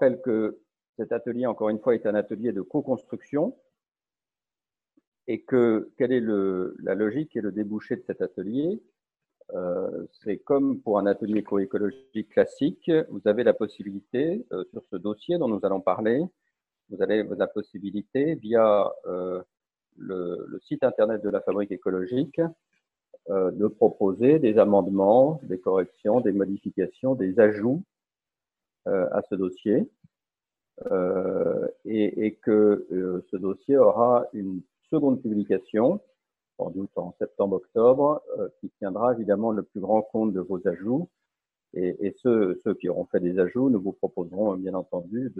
rappelle que cet atelier, encore une fois, est un atelier de co-construction et que quelle est la logique et le débouché de cet atelier euh, C'est comme pour un atelier coécologique classique, vous avez la possibilité, euh, sur ce dossier dont nous allons parler, vous avez la possibilité via euh, le, site internet de la fabrique écologique de proposer des amendements, des corrections, des modifications, des ajouts à ce dossier. Euh, et, que ce dossier aura une seconde publication, sans doute en septembre-octobre, qui tiendra évidemment le plus grand compte de vos ajouts. Et, ceux, qui auront fait des ajouts, nous vous proposerons bien entendu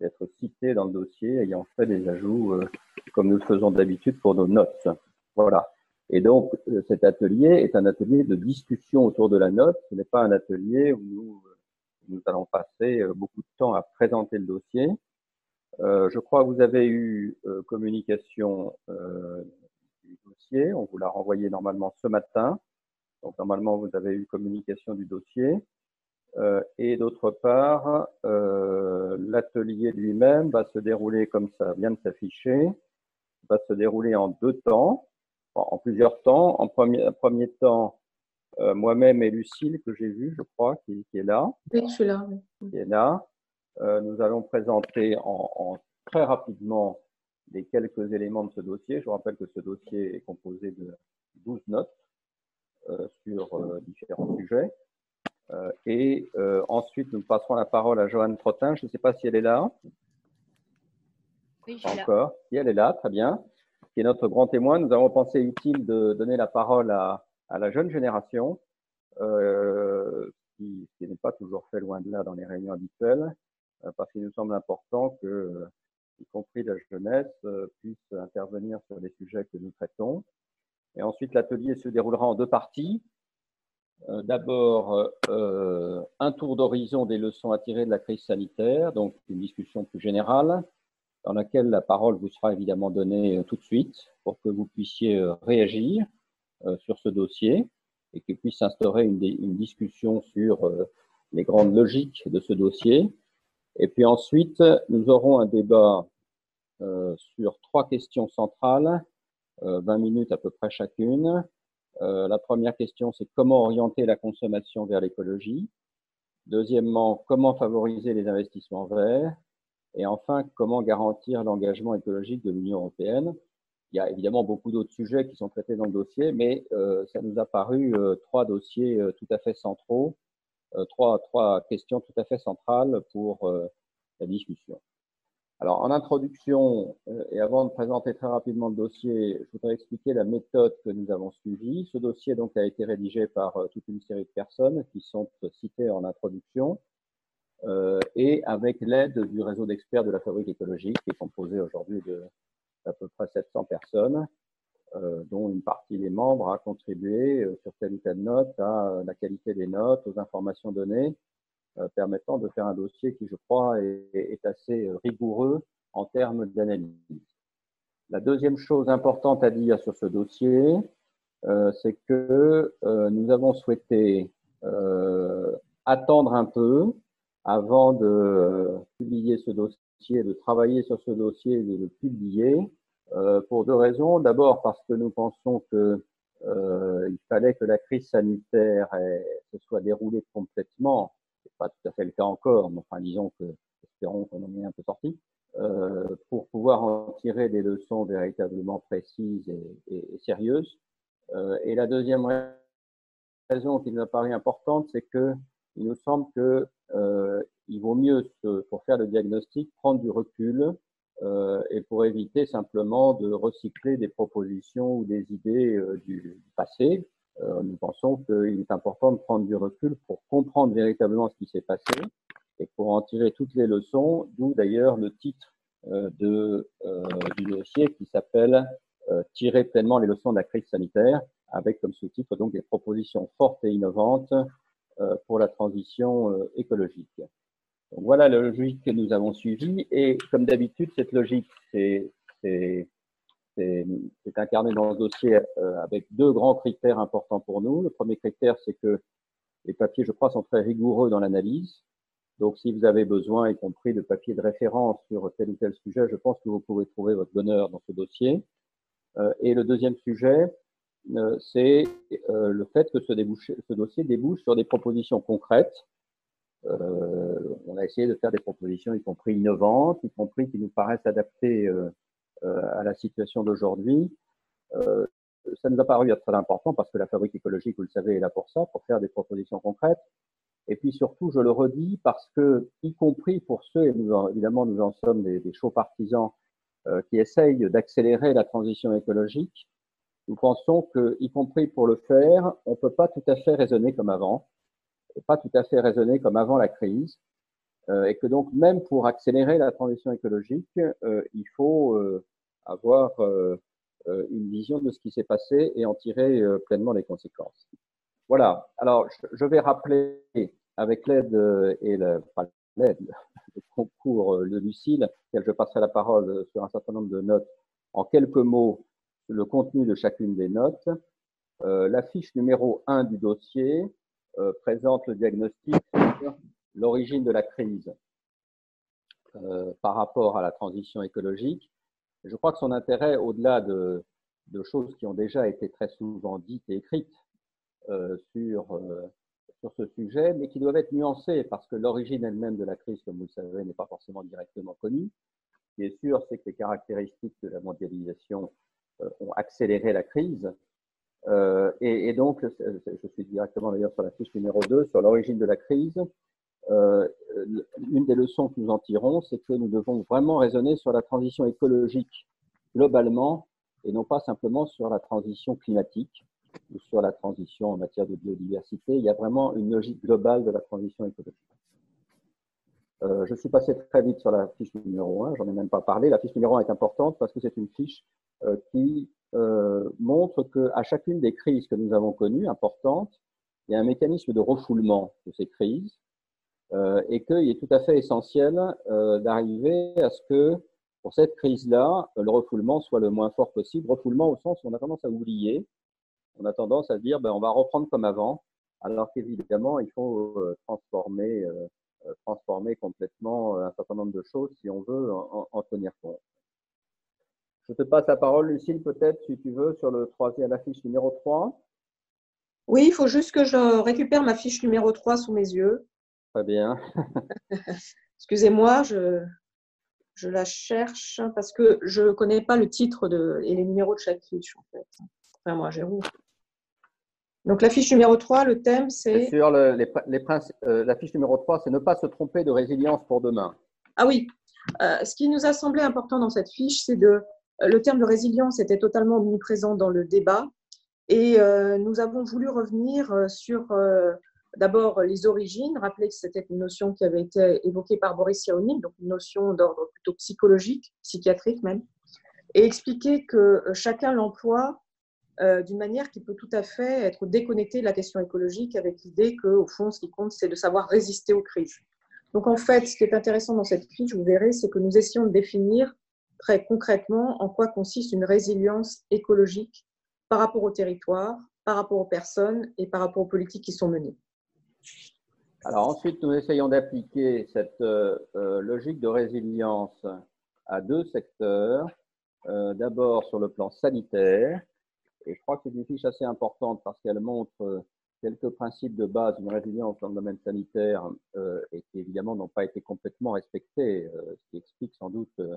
d'être cités dans le dossier ayant fait des ajouts comme nous le faisons d'habitude pour nos notes. Voilà. Et donc, euh, cet atelier est un atelier de discussion autour de la note. Ce n'est pas un atelier où nous, euh, nous allons passer euh, beaucoup de temps à présenter le dossier. Euh, je crois que vous avez eu euh, communication du dossier. On vous l'a renvoyé normalement ce matin. Donc, normalement, vous avez eu communication du dossier. et d'autre part, l'atelier lui-même va se dérouler comme ça vient de s'afficher. Va se dérouler en deux temps en plusieurs temps. En premier temps, euh, moi-même et Lucille, que j'ai vu, je crois, qui, qui, est là. Oui, je suis là. Qui est là. Euh, nous allons présenter en, en, très rapidement les quelques éléments de ce dossier. Je vous rappelle que ce dossier est composé de 12 notes euh, sur euh, différents sujets. Euh, et ensuite, nous passerons la parole à Joanne Trottin. Je ne sais pas si elle est là. Oui, je suis Encore. là. Si elle est là, très bien qui est notre grand témoin, nous avons pensé utile de donner la parole à, à la jeune génération, euh, qui, n'est pas toujours fait loin de là dans les réunions habituelles, euh, parce qu'il nous semble important que, y compris la jeunesse, euh, puisse intervenir sur les sujets que nous traitons. Et ensuite, l'atelier se déroulera en deux parties. Euh, D'abord, euh, un tour d'horizon des leçons à tirer de la crise sanitaire, donc une discussion plus générale dans laquelle la parole vous sera évidemment donnée tout de suite pour que vous puissiez réagir sur ce dossier et qu'il puisse s'instaurer une, une, discussion sur les grandes logiques de ce dossier. Et puis ensuite, nous aurons un débat sur trois questions centrales, 20 minutes à peu près chacune. la première question, c'est comment orienter la consommation vers l'écologie. Deuxièmement, comment favoriser les investissements verts. Et enfin, comment garantir l'engagement écologique de l'Union européenne Il y a évidemment beaucoup d'autres sujets qui sont traités dans le dossier, mais euh, ça nous a paru euh, trois dossiers euh, tout à fait centraux, euh, trois, trois questions tout à fait centrales pour euh, la discussion. Alors, en introduction, et avant de présenter très rapidement le dossier, je voudrais expliquer la méthode que nous avons suivie. Ce dossier donc a été rédigé par toute une série de personnes qui sont citées en introduction. Euh, et avec l'aide du réseau d'experts de la fabrique écologique qui est composé aujourd'hui de à peu près 700 personnes, euh, dont une partie des membres a contribué euh, sur telle ou telle note à la qualité des notes, aux informations données, euh, permettant de faire un dossier qui, je crois, est, assez rigoureux en termes d'analyse. La deuxième chose importante à dire sur ce dossier, euh, c'est que nous avons souhaité attendre un peu avant de euh, publier ce dossier, de travailler sur ce dossier et de le publier, euh, pour deux raisons. D'abord parce que nous pensons que euh, il fallait que la crise sanitaire se soit déroulée complètement. C'est pas tout à fait le cas encore, mais enfin disons que espérons qu'on en est un peu sorti. Euh, pour pouvoir en tirer des leçons véritablement précises et, sérieuses. Euh, et la deuxième raison qui nous apparaît importante, c'est que il nous semble que il vaut mieux, pour faire le diagnostic, prendre du recul euh, et pour éviter simplement de recycler des propositions ou des idées euh, du, passé. Euh, nous pensons qu'il est important de prendre du recul pour comprendre véritablement ce qui s'est passé et pour en tirer toutes les leçons, d'où d'ailleurs le titre euh, de, euh, du dossier qui s'appelle Tirer pleinement les leçons de la crise sanitaire, avec comme sous-titre donc des propositions fortes et innovantes pour la transition écologique. Donc voilà la logique que nous avons suivie et comme d'habitude, cette logique c'est incarné dans le dossier euh, avec deux grands critères importants pour nous. Le premier critère, c'est que les papiers, je crois, sont très rigoureux dans l'analyse. Donc, si vous avez besoin, y compris de papiers de référence sur tel ou tel sujet, je pense que vous pouvez trouver votre bonheur dans ce dossier. Euh, et le deuxième sujet, euh, c'est le fait que ce, ce, dossier débouche sur des propositions concrètes. On a essayé de faire des propositions, y compris innovantes, y compris qui nous paraissent adaptées à la situation d'aujourd'hui. ça nous a paru être très important parce que la fabrique écologique, vous le savez, est là pour ça, pour faire des propositions concrètes. Et puis surtout, je le redis, parce que, y compris pour ceux, et nous évidemment nous en sommes des, des chauds partisans, euh, qui essayent d'accélérer la transition écologique, nous pensons que, y compris pour le faire, on ne peut pas tout à fait raisonner comme avant, pas tout à fait raisonner comme avant la crise, euh, et que donc même pour accélérer la transition écologique, euh, il faut euh, avoir euh, une vision de ce qui s'est passé et en tirer pleinement les conséquences. Voilà. Alors, je vais rappeler avec l'aide et le, l'aide, le concours de Lucille, auquel je passerai la parole sur un certain nombre de notes, en quelques mots, le contenu de chacune des notes. Euh, la fiche numéro 1 du dossier euh, présente le diagnostic sur l'origine de la crise euh, par rapport à la transition écologique. Je crois que son intérêt, au-delà de, choses qui ont déjà été très souvent dites et écrites euh, sur sur ce sujet, mais qui doivent être nuancés parce que l'origine elle-même de la crise, comme vous le savez, n'est pas forcément directement connue. Ce qui est sûr, c'est que les caractéristiques de la mondialisation ont accéléré la crise. Euh, et, donc, je suis directement d'ailleurs sur la fiche numéro 2, sur l'origine de la crise. Euh, une des leçons que nous en tirons, c'est que nous devons vraiment raisonner sur la transition écologique globalement et non pas simplement sur la transition climatique sur la transition en matière de biodiversité. Il y a vraiment une logique globale de la transition écologique. Euh, je suis passé très vite sur la fiche numéro 1, j'en ai même pas parlé. La fiche numéro 1 est importante parce que c'est une fiche qui euh, montre qu'à chacune des crises que nous avons connues, importantes, il y a un mécanisme de refoulement de ces crises euh, et qu'il est tout à fait essentiel euh, d'arriver à ce que pour cette crise-là, le refoulement soit le moins fort possible. Refoulement au sens où on a tendance à oublier on a tendance à dire ben, on va reprendre comme avant, alors qu'évidemment, il faut transformer complètement un certain nombre de choses si on veut en, tenir compte. Je te passe la parole, Lucille, peut-être, si tu veux, sur le troisième, la fiche numéro 3. Oui, il faut juste que je récupère ma fiche numéro 3 sous mes yeux. Très bien. Excusez-moi, je, je la cherche parce que je ne connais pas le titre de, et les numéros de chaque fiche, en fait. Enfin, moi, j'ai donc la fiche numéro 3, le thème, c'est... Sur le, les, les euh, la fiche numéro 3, c'est ne pas se tromper de résilience pour demain. Ah oui, euh, ce qui nous a semblé important dans cette fiche, c'est de... Euh, le terme de résilience était totalement omniprésent dans le débat et nous avons voulu revenir sur d'abord les origines, rappeler que c'était une notion qui avait été évoquée par Boris Cyrulnik, donc une notion d'ordre plutôt psychologique, psychiatrique même, et expliquer que chacun l'emploie euh, d'une manière qui peut tout à fait être déconnectée de la question écologique avec l'idée qu'au fond, ce qui compte, c'est de savoir résister aux crises. Donc en fait, ce qui est intéressant dans cette fiche, vous verrez, c'est que nous essayons de définir très concrètement en quoi consiste une résilience écologique par rapport au territoire, par rapport aux personnes et par rapport aux politiques qui sont menées. Alors ensuite, nous essayons d'appliquer cette euh, euh, logique de résilience à deux secteurs. D'abord sur le plan sanitaire, et je crois que c'est une fiche assez importante parce qu'elle montre euh, quelques principes de base d'une résilience dans le domaine sanitaire euh, et qui évidemment n'ont pas été complètement respectés, euh, ce qui explique sans doute euh,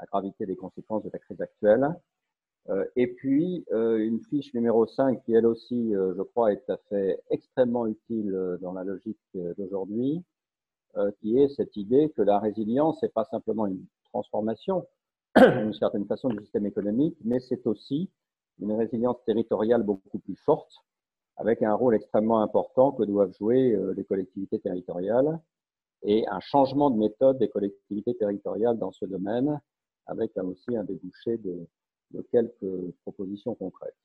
la gravité des conséquences de la crise actuelle. Euh, et puis une fiche numéro 5 qui elle aussi, je crois, est tout à fait extrêmement utile dans la logique d'aujourd'hui, qui est cette idée que la résilience n'est pas simplement une transformation d'une certaine façon du système économique, mais c'est aussi une résilience territoriale beaucoup plus forte, avec un rôle extrêmement important que doivent jouer euh, les collectivités territoriales et un changement de méthode des collectivités territoriales dans ce domaine, avec aussi un débouché de, quelques propositions concrètes.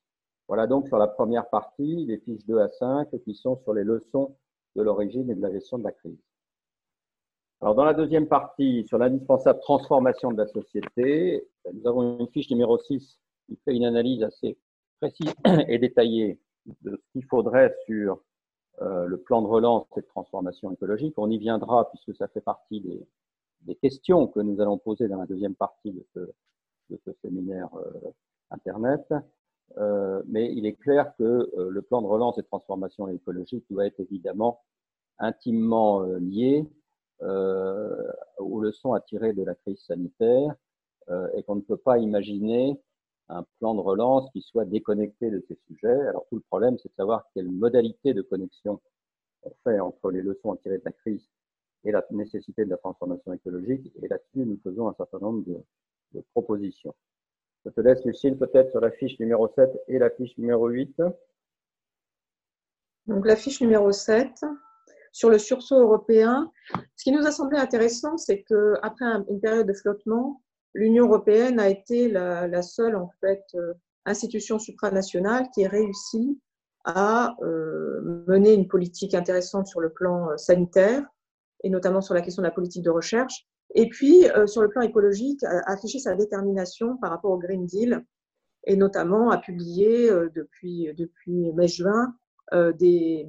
Voilà donc sur la première partie, les fiches 2 à 5 qui sont sur les leçons de l'origine et de la gestion de la crise. Alors dans la deuxième partie, sur l'indispensable transformation de la société, nous avons une fiche numéro 6 il fait une analyse assez précise et détaillée de ce qu'il faudrait sur le plan de relance et de transformation écologique. On y viendra puisque ça fait partie des, des questions que nous allons poser dans la deuxième partie de ce, séminaire Internet. mais il est clair que le plan de relance et de transformation écologique doit être évidemment intimement lié euh, aux leçons à tirer de la crise sanitaire euh, et qu'on ne peut pas imaginer un plan de relance qui soit déconnecté de ces sujets. Alors tout le problème, c'est de savoir quelle modalité de connexion on fait entre les leçons à tirer de la crise et la nécessité de la transformation écologique. Et là-dessus, nous faisons un certain nombre de, propositions. Je te laisse, Lucille, peut-être sur la fiche numéro 7 et la fiche numéro 8. Donc la fiche numéro 7, sur le sursaut européen, ce qui nous a semblé intéressant, c'est qu'après une période de flottement, l'Union européenne a été la, seule euh, institution supranationale qui ait réussi à euh, mener une politique intéressante sur le plan euh, sanitaire et notamment sur la question de la politique de recherche. Et puis, sur le plan écologique, a affiché sa détermination par rapport au Green Deal et notamment a publié depuis, depuis mai-juin euh, des,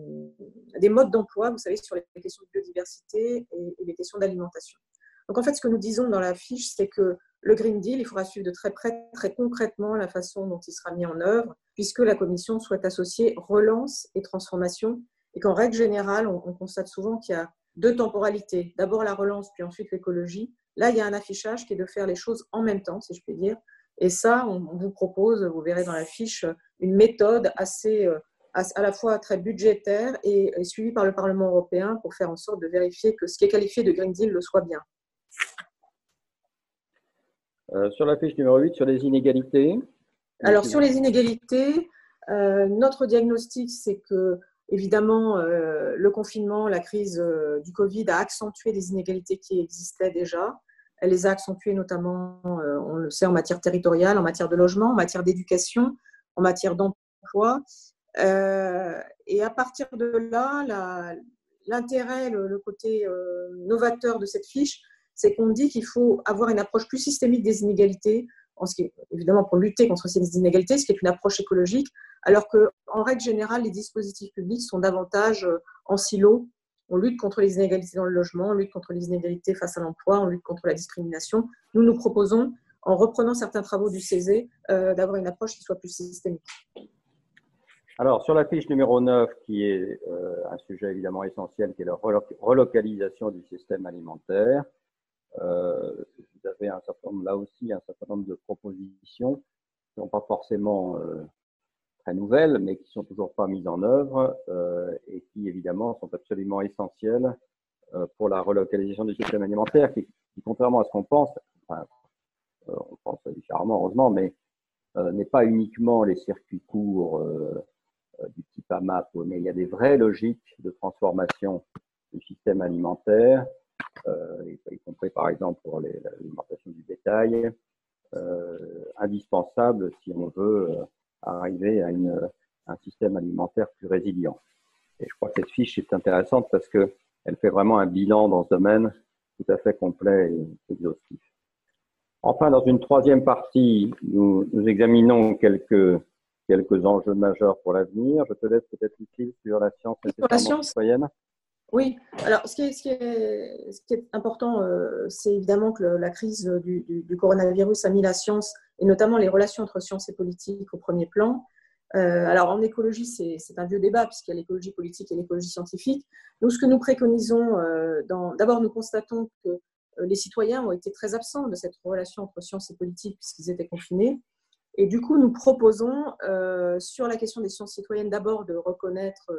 des, modes d'emploi, vous savez, sur les questions de biodiversité et, les questions d'alimentation. Donc en fait, ce que nous disons dans la fiche, c'est que le Green Deal, il faudra suivre de très près, très concrètement la façon dont il sera mis en œuvre, puisque la Commission souhaite associer relance et transformation, et qu'en règle générale, on, constate souvent qu'il y a deux temporalités. D'abord la relance, puis ensuite l'écologie. Là, il y a un affichage qui est de faire les choses en même temps, si je puis dire. Et ça, on, vous propose, vous verrez dans la fiche, une méthode assez euh, à, la fois très budgétaire et, suivi par le Parlement européen pour faire en sorte de vérifier que ce qui est qualifié de Green Deal le soit bien. Euh, sur la fiche numéro 8, sur les inégalités. Alors, sur les inégalités, euh, notre diagnostic, c'est que, évidemment, euh, le confinement, la crise du Covid a accentué des inégalités qui existaient déjà. Elle les a accentuées notamment, on le sait, en matière territoriale, en matière de logement, en matière d'éducation, en matière d'emploi. Euh, et à partir de là, l'intérêt, le, côté euh, novateur de cette fiche, c'est qu'on dit qu'il faut avoir une approche plus systémique des inégalités, évidemment pour lutter contre ces inégalités, ce qui est une approche écologique, alors qu'en règle générale, les dispositifs publics sont davantage euh, en silo. On lutte contre les inégalités dans le logement, on lutte contre les inégalités face à l'emploi, on lutte contre la discrimination. Nous nous proposons, en reprenant certains travaux du CESE, d'avoir une approche qui soit plus systémique. Alors, sur la fiche numéro 9, qui est euh, un sujet évidemment essentiel, qui est la relocalisation du système alimentaire, euh, vous avez un certain nombre, là aussi un certain nombre de propositions qui ne sont pas forcément euh, très nouvelles, mais qui ne sont toujours pas mises en œuvre euh, et qui évidemment sont absolument essentielles euh, pour la relocalisation du système alimentaire, qui, qui contrairement à ce qu'on pense, enfin, on pense différemment heureusement, mais n'est pas uniquement les circuits courts du type AMAP, mais il y a des vraies logiques de transformation du système alimentaire, y compris par exemple pour l'alimentation du bétail, euh, indispensable si on veut euh, arriver à une, un système alimentaire plus résilient. Et je crois que cette fiche est intéressante parce qu'elle fait vraiment un bilan dans ce domaine tout à fait complet et exhaustif. Enfin, dans une troisième partie, nous, nous examinons quelques quelques enjeux majeurs pour l'avenir. Je te laisse peut-être utile sur la science nécessairement citoyenne. Oui, alors ce qui est, important, euh, c'est évidemment que la crise du, coronavirus a mis la science et notamment les relations entre science et politique au premier plan. Euh, alors en écologie, c'est un vieux débat puisqu'il y a l'écologie politique et l'écologie scientifique. Nous, ce que nous préconisons, euh, d'abord nous constatons que les citoyens ont été très absents de cette relation entre science et politique puisqu'ils étaient confinés. Et du coup, nous proposons sur la question des sciences citoyennes d'abord de reconnaître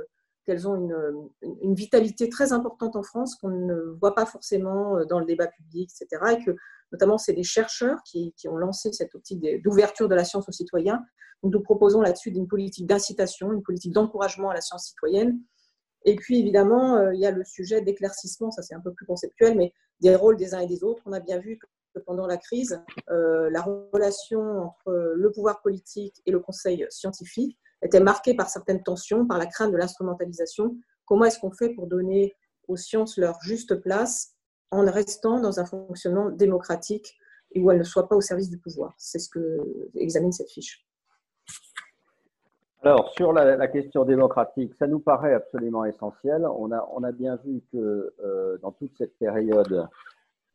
qu'elles ont une, vitalité très importante en France qu'on ne voit pas forcément euh, dans le débat public, etc. Et que notamment, c'est des chercheurs qui, ont lancé cette optique d'ouverture de la science aux citoyens. Donc, nous proposons là-dessus une politique d'incitation, une politique d'encouragement à la science citoyenne. Et puis, évidemment, il y a le sujet d'éclaircissement, ça c'est un peu plus conceptuel, mais des rôles des uns et des autres. On a bien vu que pendant la crise, euh, la relation entre le pouvoir politique et le conseil scientifique était marquée par certaines tensions, par la crainte de l'instrumentalisation. Comment est-ce qu'on fait pour donner aux sciences leur juste place en restant dans un fonctionnement démocratique et où elles ne soient pas au service du pouvoir? C'est ce que examine cette fiche. Alors, sur la, question démocratique, ça nous paraît absolument essentiel. On a, a bien vu que euh, dans toute cette période,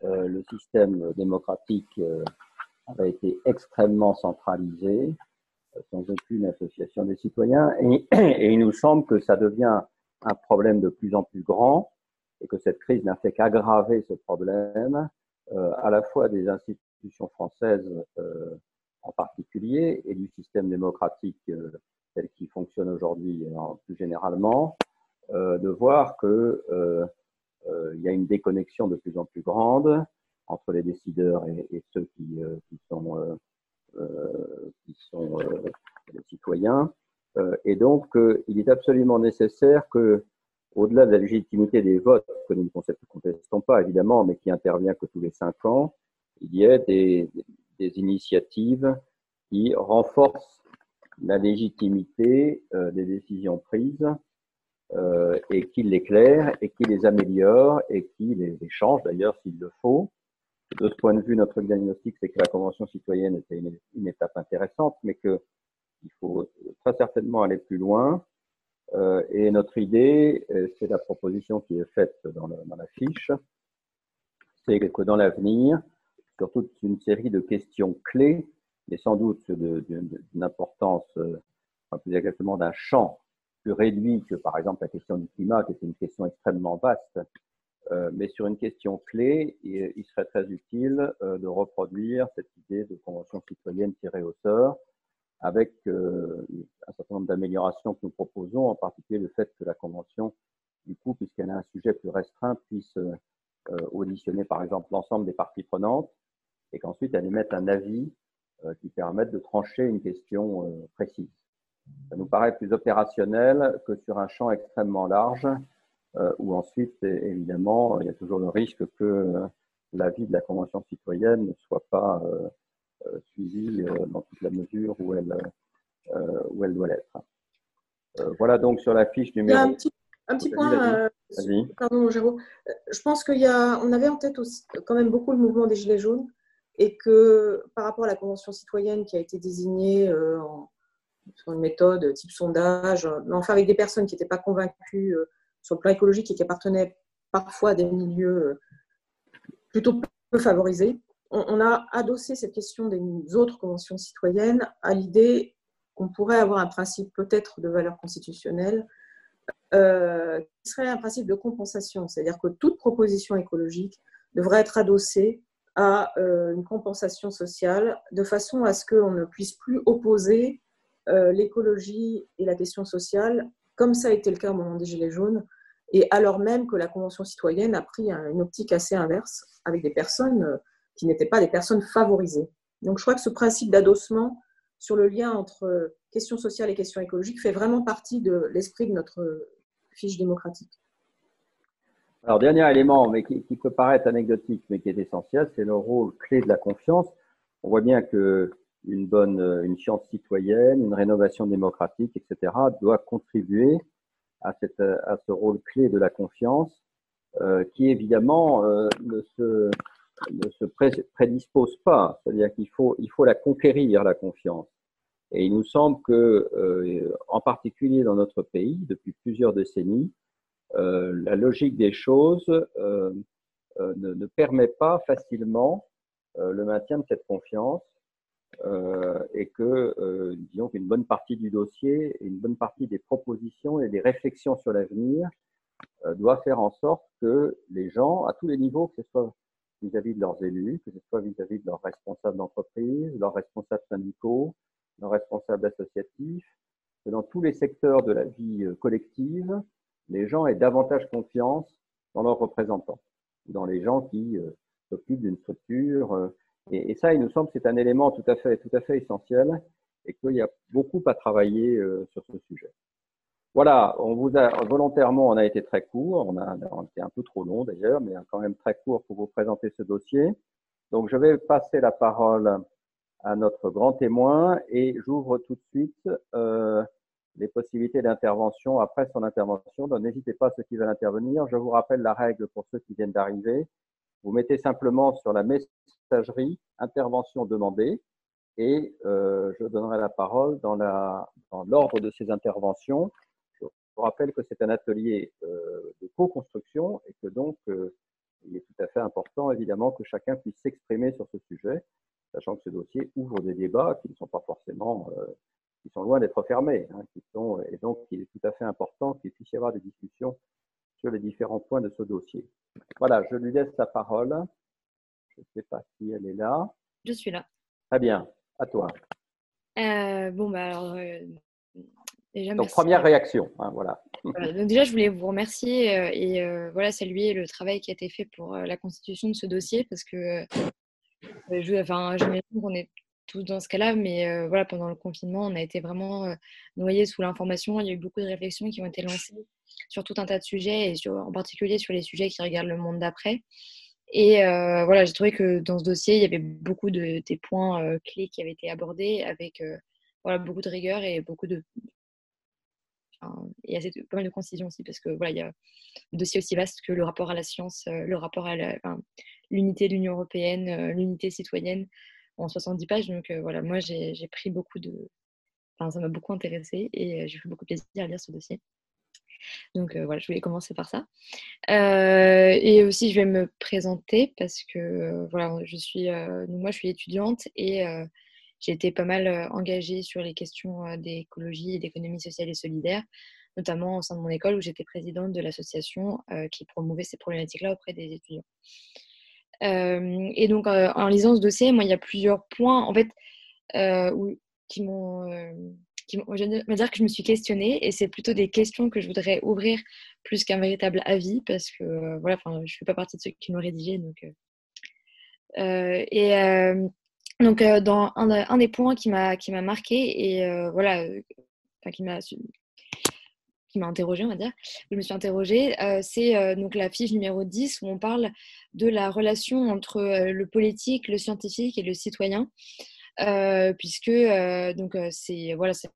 euh, le système démocratique euh, avait été extrêmement centralisé, sans aucune association des citoyens, et, il nous semble que ça devient un problème de plus en plus grand et que cette crise n'a fait qu'aggraver ce problème, à la fois des institutions françaises en particulier et du système démocratique tel qu'il fonctionne aujourd'hui euh, plus généralement, euh, de voir que euh, il y a une déconnexion de plus en plus grande entre les décideurs et, ceux qui, qui sont, qui sont les citoyens. et donc, il est absolument nécessaire que, au-delà de la légitimité des votes, que nous ne contestons pas évidemment, mais qui intervient que tous les cinq ans, il y ait des, initiatives qui renforcent la légitimité euh, des décisions prises euh, et qui l'éclaire et qui les améliore et qui les, change d'ailleurs s'il le faut. De ce point de vue, notre diagnostic, c'est que la Convention citoyenne était une, étape intéressante, mais qu'il faut très certainement aller plus loin. Euh, et notre idée, c'est la proposition qui est faite dans, dans la fiche, c'est que dans l'avenir, sur toute une série de questions clés mais sans doute d'une importance, euh, plus exactement d'un champ plus réduit que par exemple la question du climat, qui est une question extrêmement vaste. Euh, mais sur une question clé, il, serait très utile euh, de reproduire cette idée de convention citoyenne tirée au sort, avec un certain nombre d'améliorations que nous proposons, en particulier le fait que la convention, du coup, puisqu'elle a un sujet plus restreint, puisse auditionner par exemple l'ensemble des parties prenantes, et qu'ensuite elle émette un avis euh, qui permettent de trancher une question euh, précise. Ça nous paraît plus opérationnel que sur un champ extrêmement large, euh, où ensuite, évidemment, il y a toujours le risque que l'avis de la Convention citoyenne ne soit pas suivi dans toute la mesure où elle, où elle doit l'être. voilà donc sur la fiche numéro. un petit, un petit point, pardon Jérôme. Je pense qu'on avait en tête aussi, quand même beaucoup le mouvement des Gilets jaunes et que par rapport à la Convention citoyenne qui a été désignée euh, sur une méthode type sondage, mais enfin avec des personnes qui n'étaient pas convaincues euh, sur le plan écologique et qui appartenaient parfois à des milieux euh, plutôt peu favorisés, on, a adossé cette question des autres conventions citoyennes à l'idée qu'on pourrait avoir un principe peut-être de valeur constitutionnelle qui serait un principe de compensation, c'est-à-dire que toute proposition écologique devrait être adossée à euh, une compensation sociale, de façon à ce qu'on ne puisse plus opposer euh, l'écologie et la question sociale, comme ça a été le cas au moment des Gilets jaunes, et alors même que la Convention citoyenne a pris une optique assez inverse, avec des personnes euh, qui n'étaient pas des personnes favorisées. Donc je crois que ce principe d'adossement sur le lien entre questions sociales et questions écologiques fait vraiment partie de l'esprit de notre fiche démocratique. Alors, dernier élément, mais qui, peut paraître anecdotique, mais qui est essentiel, c'est le rôle clé de la confiance. On voit bien que une bonne, une science citoyenne, une rénovation démocratique, etc., doit contribuer à, cette, à ce rôle clé de la confiance, euh, qui évidemment euh, ne se, ne se prédispose pas. C'est-à-dire qu'il faut, il faut la conquérir, la confiance. Et il nous semble que, euh, en particulier dans notre pays, depuis plusieurs décennies, euh, la logique des choses euh, euh, ne, permet pas facilement le maintien de cette confiance et que, disons qu'une bonne partie du dossier une bonne partie des propositions et des réflexions sur l'avenir doit faire en sorte que les gens, à tous les niveaux, que ce soit vis-à-vis de leurs élus, que ce soit vis-à-vis de leurs responsables d'entreprise, leurs responsables syndicaux, leurs responsables associatifs, que dans tous les secteurs de la vie collective, les gens aient davantage confiance dans leurs représentants, dans les gens qui euh, s'occupent d'une structure. Euh, et, ça, il nous semble c'est un élément tout à fait, tout à fait essentiel et qu'il y a beaucoup à travailler euh, sur ce sujet. Voilà, on vous a volontairement, on a été très court, on a, on été un peu trop long d'ailleurs, mais quand même très court pour vous présenter ce dossier. Donc, je vais passer la parole à notre grand témoin et j'ouvre tout de suite euh, les possibilités d'intervention après son intervention. Donc, n'hésitez pas ceux qui veulent intervenir. Je vous rappelle la règle pour ceux qui viennent d'arriver. Vous mettez simplement sur la messagerie intervention demandée et je donnerai la parole dans l'ordre de ces interventions. Je vous rappelle que c'est un atelier de co-construction et que donc il est tout à fait important, évidemment, que chacun puisse s'exprimer sur ce sujet, sachant que ce dossier ouvre des débats qui ne sont pas forcément, euh, qui sont loin d'être fermés, hein, qui sont, et donc il est tout à fait important qu'il puisse y avoir des discussions sur les différents points de ce dossier. Voilà, je lui laisse la parole. Je ne sais pas si elle est là. Je suis là. Très bien, à toi. Euh, bon, bah alors, euh, donc, première réaction, hein, voilà. Donc déjà, je voulais vous remercier euh, et voilà, saluer le travail qui a été fait pour la constitution de ce dossier parce que je, enfin, j'imagine qu'on est tous dans ce cas-là, mais voilà, pendant le confinement, on a été vraiment noyés sous l'information. Il y a eu beaucoup de réflexions qui ont été lancées sur tout un tas de sujets et en particulier sur les sujets qui regardent le monde d'après. Et voilà, j'ai trouvé que dans ce dossier, il y avait beaucoup de des points clés qui avaient été abordés avec voilà, beaucoup de rigueur et beaucoup de et assez, pas mal de concision aussi, parce que voilà, il y a un dossier aussi vaste que le rapport à la science, euh, le rapport à l'unité de l'Union européenne, euh, l'unité citoyenne en 70 pages. Donc euh, voilà, moi j'ai pris beaucoup de. Enfin, ça m'a beaucoup intéressé et j'ai pris beaucoup plaisir à lire ce dossier. Donc voilà, je voulais commencer par ça. et aussi, je vais me présenter parce que voilà, je suis, moi, je suis étudiante et j'ai été pas mal euh, engagée sur les questions euh, d'écologie et d'économie sociale et solidaire, notamment au sein de mon école où j'étais présidente de l'association euh, qui promouvait ces problématiques-là auprès des étudiants. et donc, en lisant ce dossier, moi, il y a plusieurs points, en fait, où, qui m'ont je vais dire que je me suis questionnée et c'est plutôt des questions que je voudrais ouvrir plus qu'un véritable avis parce que voilà, enfin, je fais pas partie de ceux qui l'ont rédigé donc. et donc, euh, dans un, des points qui m'a qui m'a marqué et euh, voilà, euh, qui m'a qui m'a interrogée, on va dire, je me suis interrogée, c'est donc la fiche numéro 10 où on parle de la relation entre le politique, le scientifique et le citoyen, puisque donc c'est voilà, ça a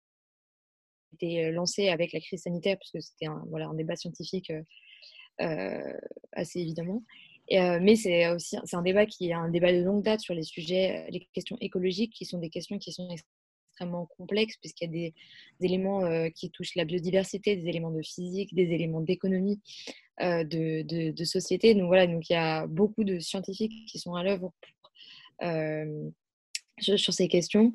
été lancé avec la crise sanitaire puisque c'était un voilà un débat scientifique assez évidemment. Mais c'est aussi c'est un débat qui est un débat de longue date sur les sujets, les questions écologiques, qui sont des questions qui sont extrêmement complexes, puisqu'il y a des, éléments qui touchent la biodiversité, des éléments de physique, des éléments d'économie, de, société. Donc voilà, donc il y a beaucoup de scientifiques qui sont à l'œuvre sur, ces questions.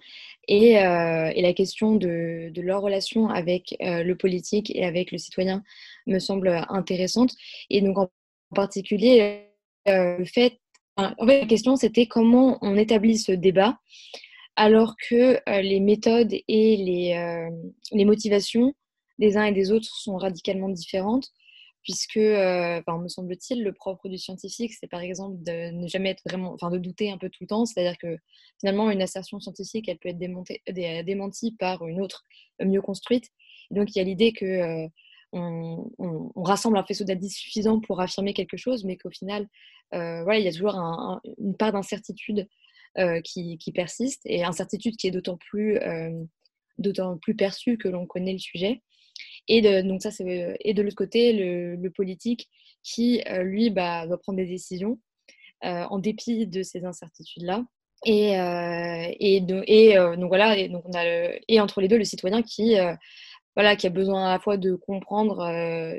Et, et la question de, leur relation avec le politique et avec le citoyen me semble intéressante. Et donc en particulier, euh, le fait, en fait, la question c'était comment on établit ce débat alors que euh, les méthodes et les, euh, les, motivations des uns et des autres sont radicalement différentes, puisque, enfin, me semble-t-il, le propre du scientifique, c'est par exemple de ne jamais être vraiment, enfin, de douter un peu tout le temps, c'est-à-dire que finalement, une assertion scientifique, elle peut être démontée, démentie par une autre mieux construite. Donc, il y a l'idée que on, rassemble un faisceau d'indices suffisant pour affirmer quelque chose, mais qu'au final, euh, voilà, il y a toujours une part d'incertitude euh, qui, persiste et incertitude qui est d'autant plus, euh, d'autant plus perçue que l'on connaît le sujet. Et de, donc ça, c'est, et de l'autre côté, le, politique qui, lui, bah, doit prendre des décisions en dépit de ces incertitudes-là. Et, et, donc voilà, et, donc on a et entre les deux, le citoyen qui voilà, qui a besoin à la fois de comprendre euh,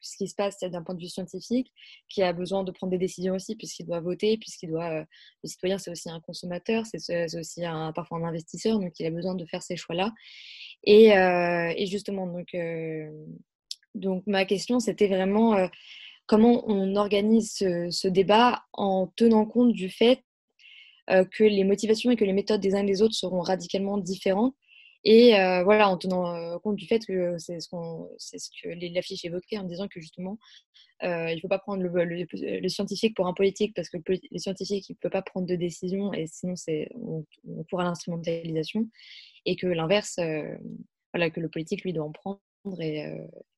ce qui se passe d'un point de vue scientifique, qui a besoin de prendre des décisions aussi, puisqu'il doit voter, puisqu'il doit. Euh, le citoyen, c'est aussi un consommateur, c'est aussi parfois un investisseur, donc il a besoin de faire ces choix-là. Et, euh, et, justement, donc, donc ma question, c'était vraiment comment on organise ce, débat en tenant compte du fait que les motivations et que les méthodes des uns et des autres seront radicalement différentes et euh, voilà, en tenant euh, compte du fait que c'est ce, que l'affiche évoquait en disant que justement, euh, il ne faut pas prendre le, scientifique pour un politique parce que le, scientifique, il ne peut pas prendre de décision et sinon on, on court à l'instrumentalisation. Et que l'inverse, voilà, que le politique, lui, doit en prendre et,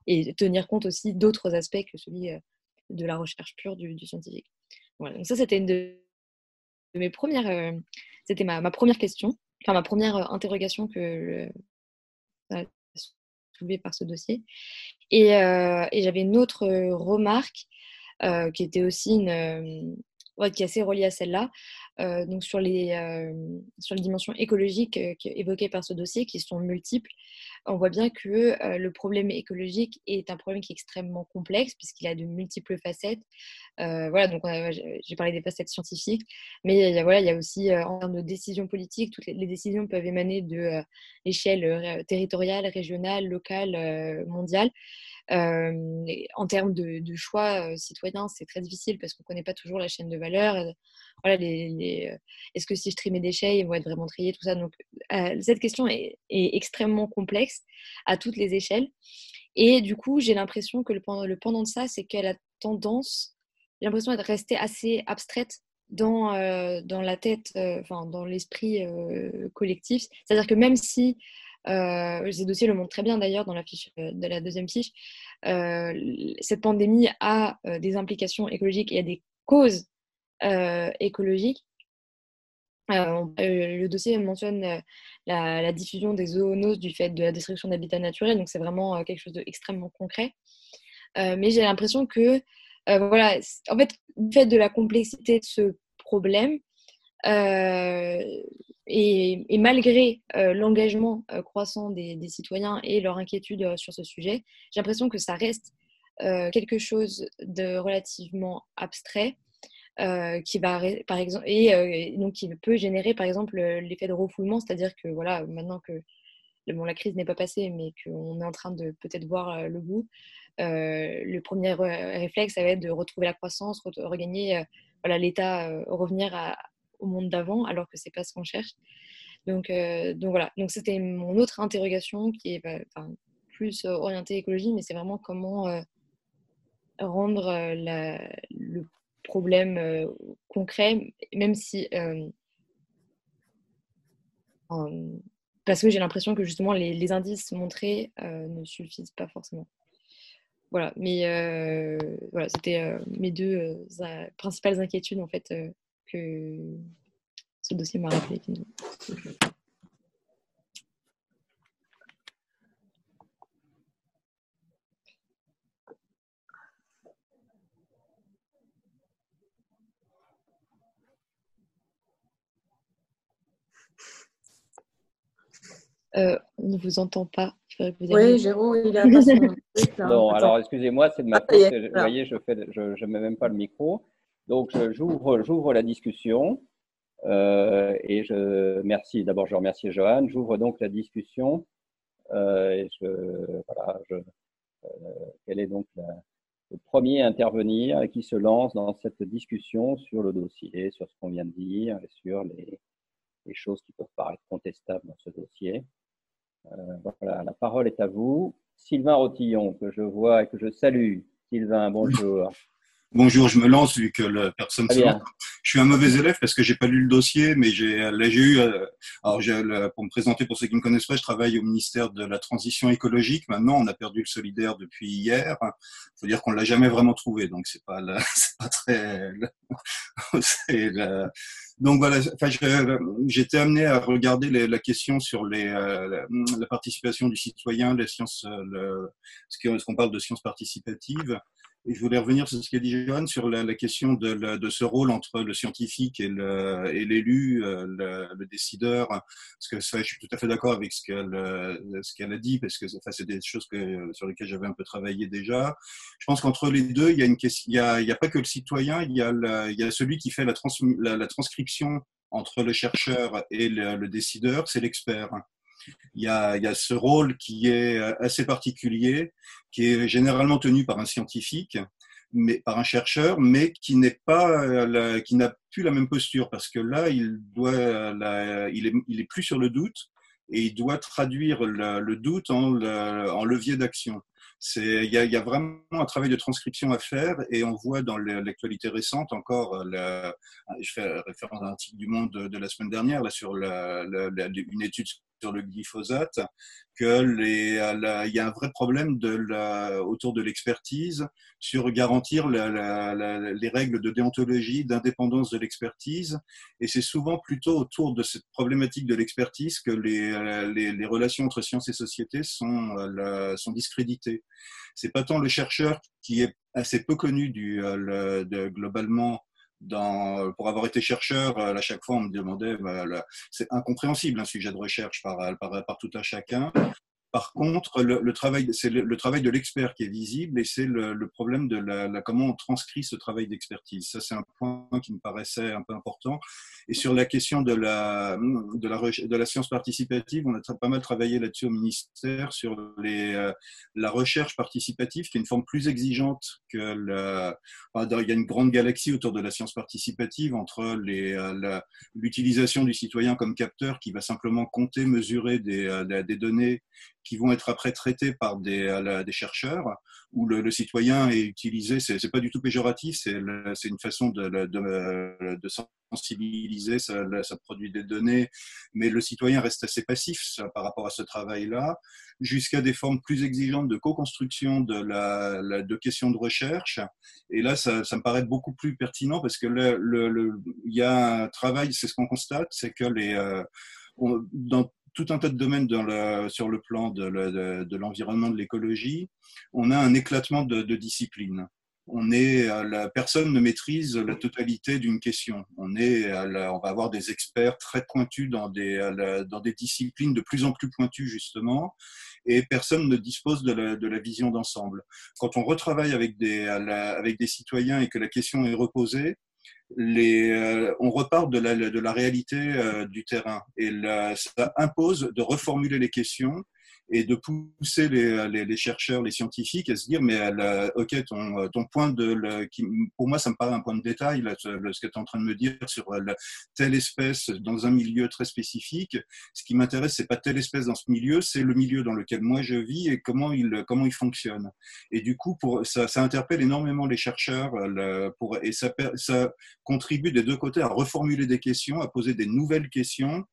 et tenir compte aussi d'autres aspects que celui de la recherche pure du, scientifique. Voilà, donc ça, c'était une de, mes premières, c'était ma, première question enfin ma première euh, interrogation que a soulevée par ce dossier. Et, euh, j'avais une autre euh, remarque qui était aussi une, qui est assez reliée à celle-là. Donc sur les, sur les dimensions écologiques évoquées par ce dossier, qui sont multiples, on voit bien que le problème écologique est un problème qui est extrêmement complexe, puisqu'il a de multiples facettes. voilà, donc j'ai parlé des facettes scientifiques, mais il y a, voilà, il y a aussi en termes de décisions politiques, toutes les, décisions peuvent émaner de l'échelle territoriale, régionale, locale, mondiale. En termes de, choix citoyens, c'est très difficile parce qu'on ne connaît pas toujours la chaîne de valeur. Voilà, Est-ce que si je trie mes déchets, ils vont être vraiment triés, tout ça. Donc, cette question est, extrêmement complexe à toutes les échelles. Et du coup, j'ai l'impression que le pendant de ça, c'est qu'elle a tendance, j'ai l'impression d'être restée assez abstraite dans, dans la tête, enfin, dans l'esprit collectif. C'est-à-dire que même si euh, ces dossiers le montrent très bien d'ailleurs dans la euh, deuxième fiche. Euh, cette pandémie a des implications écologiques et a des causes écologiques. le dossier mentionne la, diffusion des zoonoses du fait de la destruction d'habitats naturels, donc c'est vraiment quelque chose d'extrêmement concret. mais j'ai l'impression que, voilà, en fait, du fait de la complexité de ce problème, et, malgré euh, l'engagement euh, croissant des, citoyens et leur inquiétude euh, sur ce sujet, j'ai l'impression que ça reste quelque chose de relativement abstrait qui va par exemple et, donc qui peut générer par exemple l'effet de refoulement, c'est-à-dire que voilà maintenant que bon, la crise n'est pas passée, mais qu'on est en train de peut-être voir le bout, le premier réflexe ça va être de retrouver la croissance, regagner voilà l'état, revenir à, au monde d'avant, alors que c'est pas ce qu'on cherche. Donc, euh, donc voilà. Donc c'était mon autre interrogation qui est bah, plus euh, orientée écologie, mais c'est vraiment comment euh, rendre le problème concret, même si parce que j'ai l'impression que justement les, les indices montrés ne suffisent pas forcément. Voilà, mais voilà, c'était mes deux principales inquiétudes en fait que ce dossier m'a rappelé. Euh, on ne vous entend pas. Oui, Jérôme, il a pas Non, alors excusez-moi, c'est de ma ah, faute. Vous voyez, je ne je, mets même pas le micro. Donc, j'ouvre, la discussion euh, et je merci. D'abord, je remercie Johan. J'ouvre donc la discussion. Euh, et voilà, euh, quel est donc le premier à intervenir et qui se lance dans cette discussion sur le dossier, sur ce qu'on vient de dire et sur les, les, choses qui peuvent paraître contestables dans ce dossier. Euh, voilà, la parole est à vous. Sylvain Rotillon, que je vois et que je salue. Sylvain, bonjour. Bonjour, je me lance vu que la personne se Je suis un mauvais élève parce que j'ai pas lu le dossier, mais j'ai là j'ai eu euh, alors j'ai pour me présenter pour ceux qui ne connaissent pas, je travaille au ministère de la transition écologique. Maintenant, on a perdu le solidaire depuis hier. Il faut dire qu'on l'a jamais vraiment trouvé, donc c'est pas c'est pas très donc voilà, enfin, j'étais amené à regarder la question sur les, euh, la, participation du citoyen, les sciences, euh, le, ce qu'on parle de sciences participatives. Je voulais revenir sur ce qu'a dit Johan sur la, question de, ce rôle entre le scientifique et l'élu, euh, le, décideur. Parce que je suis tout à fait d'accord avec ce qu'elle qu'elle a dit, parce que enfin, c'est des choses sur lesquelles j'avais un peu travaillé déjà. Je pense qu'entre les deux, il y a pas que le citoyen, il y a, celui qui fait la, trans, la, la transcription entre le chercheur et le décideur, c'est l'expert il y, a, il y a ce rôle qui est euh, assez particulier, qui est généralement tenu par un scientifique, mais par un chercheur, mais qui n'est pas, euh, qui n'a plus la même posture parce que là, il doit, il est, il est plus sur le doute et il doit traduire le, doute en, en levier d'action. Il y, y, a, vraiment un travail de transcription à faire et on voit dans l'actualité récente encore, le, je fais référence à un article du Monde de, la semaine dernière là sur une étude sur le glyphosate, que les, il y a un vrai problème autour de l'expertise sur garantir les règles de déontologie, d'indépendance de l'expertise. Et c'est souvent plutôt autour de cette problématique de l'expertise que les, les, les, relations entre sciences et société sont, sont discréditées. C'est pas tant le chercheur qui est assez peu connu du, globalement dans, pour avoir été chercheur, à chaque fois on me demandait, bah, c'est incompréhensible un sujet de recherche par, par, par tout à chacun. Par contre, le, travail, c'est le, travail de l'expert qui est visible et c'est le, problème de la, comment on transcrit ce travail d'expertise. Ça, c'est un point qui me paraissait un peu important. Et sur la question de la, de la, science participative, on a pas mal travaillé là-dessus au ministère sur les, euh, la recherche participative, qui est une forme plus exigeante que la, il y a une grande galaxie autour de la science participative entre euh, l'utilisation du citoyen comme capteur qui va simplement compter, mesurer des, euh, des données qui vont être après traités par des, euh, chercheurs, où le, citoyen est utilisé, c'est, c'est pas du tout péjoratif, c'est, une façon de, de, de sensibiliser, ça, produit des données, mais le citoyen reste assez passif par rapport à ce travail-là, jusqu'à des formes plus exigeantes de co-construction de, la, de questions de recherche. Et là, ça, me paraît beaucoup plus pertinent parce que le, il y a un travail, c'est ce qu'on constate, c'est que les, euh, dans tout un tas de domaines sur le plan de, l'environnement, de l'écologie, on a un éclatement de, disciplines. On est, la personne ne maîtrise la totalité d'une question. On est, on va avoir des experts très pointus dans des, dans des disciplines de plus en plus pointues justement, et personne ne dispose de la, vision d'ensemble. Quand on retravaille avec des citoyens et que la question est reposée, les, euh, on repart de la, de la réalité euh, du terrain. Et ça impose de reformuler les questions et de pousser les, les, les, chercheurs, les scientifiques à se dire, mais elle, ok, ton, ton point de, le, qui, pour moi, ça me paraît un point de détail, là, ce, que tu es en train de me dire sur la, telle espèce dans un milieu très spécifique. Ce qui m'intéresse, c'est pas telle espèce dans ce milieu, c'est le milieu dans lequel moi je vis et comment il, comment il fonctionne. Et du coup, pour, ça, ça interpelle énormément les chercheurs pour, et ça, ça contribue des deux côtés à reformuler des questions, à poser des nouvelles questions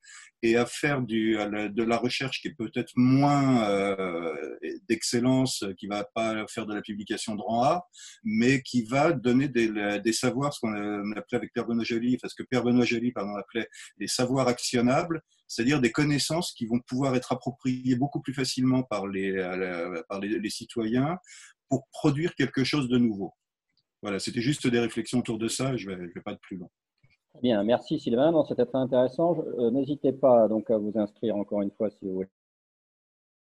et à faire du, de la recherche qui est peut-être moins euh, d'excellence, qui va pas faire de la publication de rang A, mais qui va donner des, des savoirs, ce qu'on appelait avec Pierre Benoît Joly, parce que Pierre Benoît Joly, pardon, appelait des savoirs actionnables, c'est-à-dire des connaissances qui vont pouvoir être appropriées beaucoup plus facilement par les, par les, citoyens pour produire quelque chose de nouveau. Voilà, c'était juste des réflexions autour de ça, je ne vais, vais pas être plus long. Bien, merci Sylvain. C'était très intéressant. Euh, n'hésitez pas donc à vous inscrire encore une fois si vous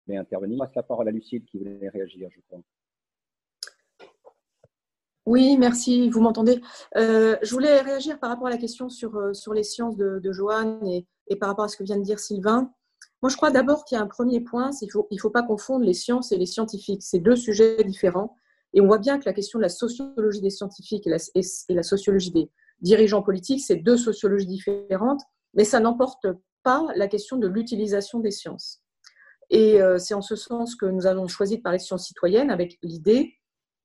voulez intervenir. Je passe la parole à Lucille qui voulait réagir, je crois. Oui, merci. Vous m'entendez? Euh, Je voulais réagir par rapport à la question sur, euh, sur les sciences de, Joanne et, par rapport à ce que vient de dire Sylvain. Moi, je crois d'abord qu'il y a un premier point, c'est qu'il ne faut, faut pas confondre les sciences et les scientifiques. C'est deux sujets différents. Et on voit bien que la question de la sociologie des scientifiques et la, et la sociologie des, dirigeants politiques, c'est deux sociologies différentes, mais ça n'emporte pas la question de l'utilisation des sciences. Et euh, c'est en ce sens que nous avons choisi de parler de sciences citoyennes avec l'idée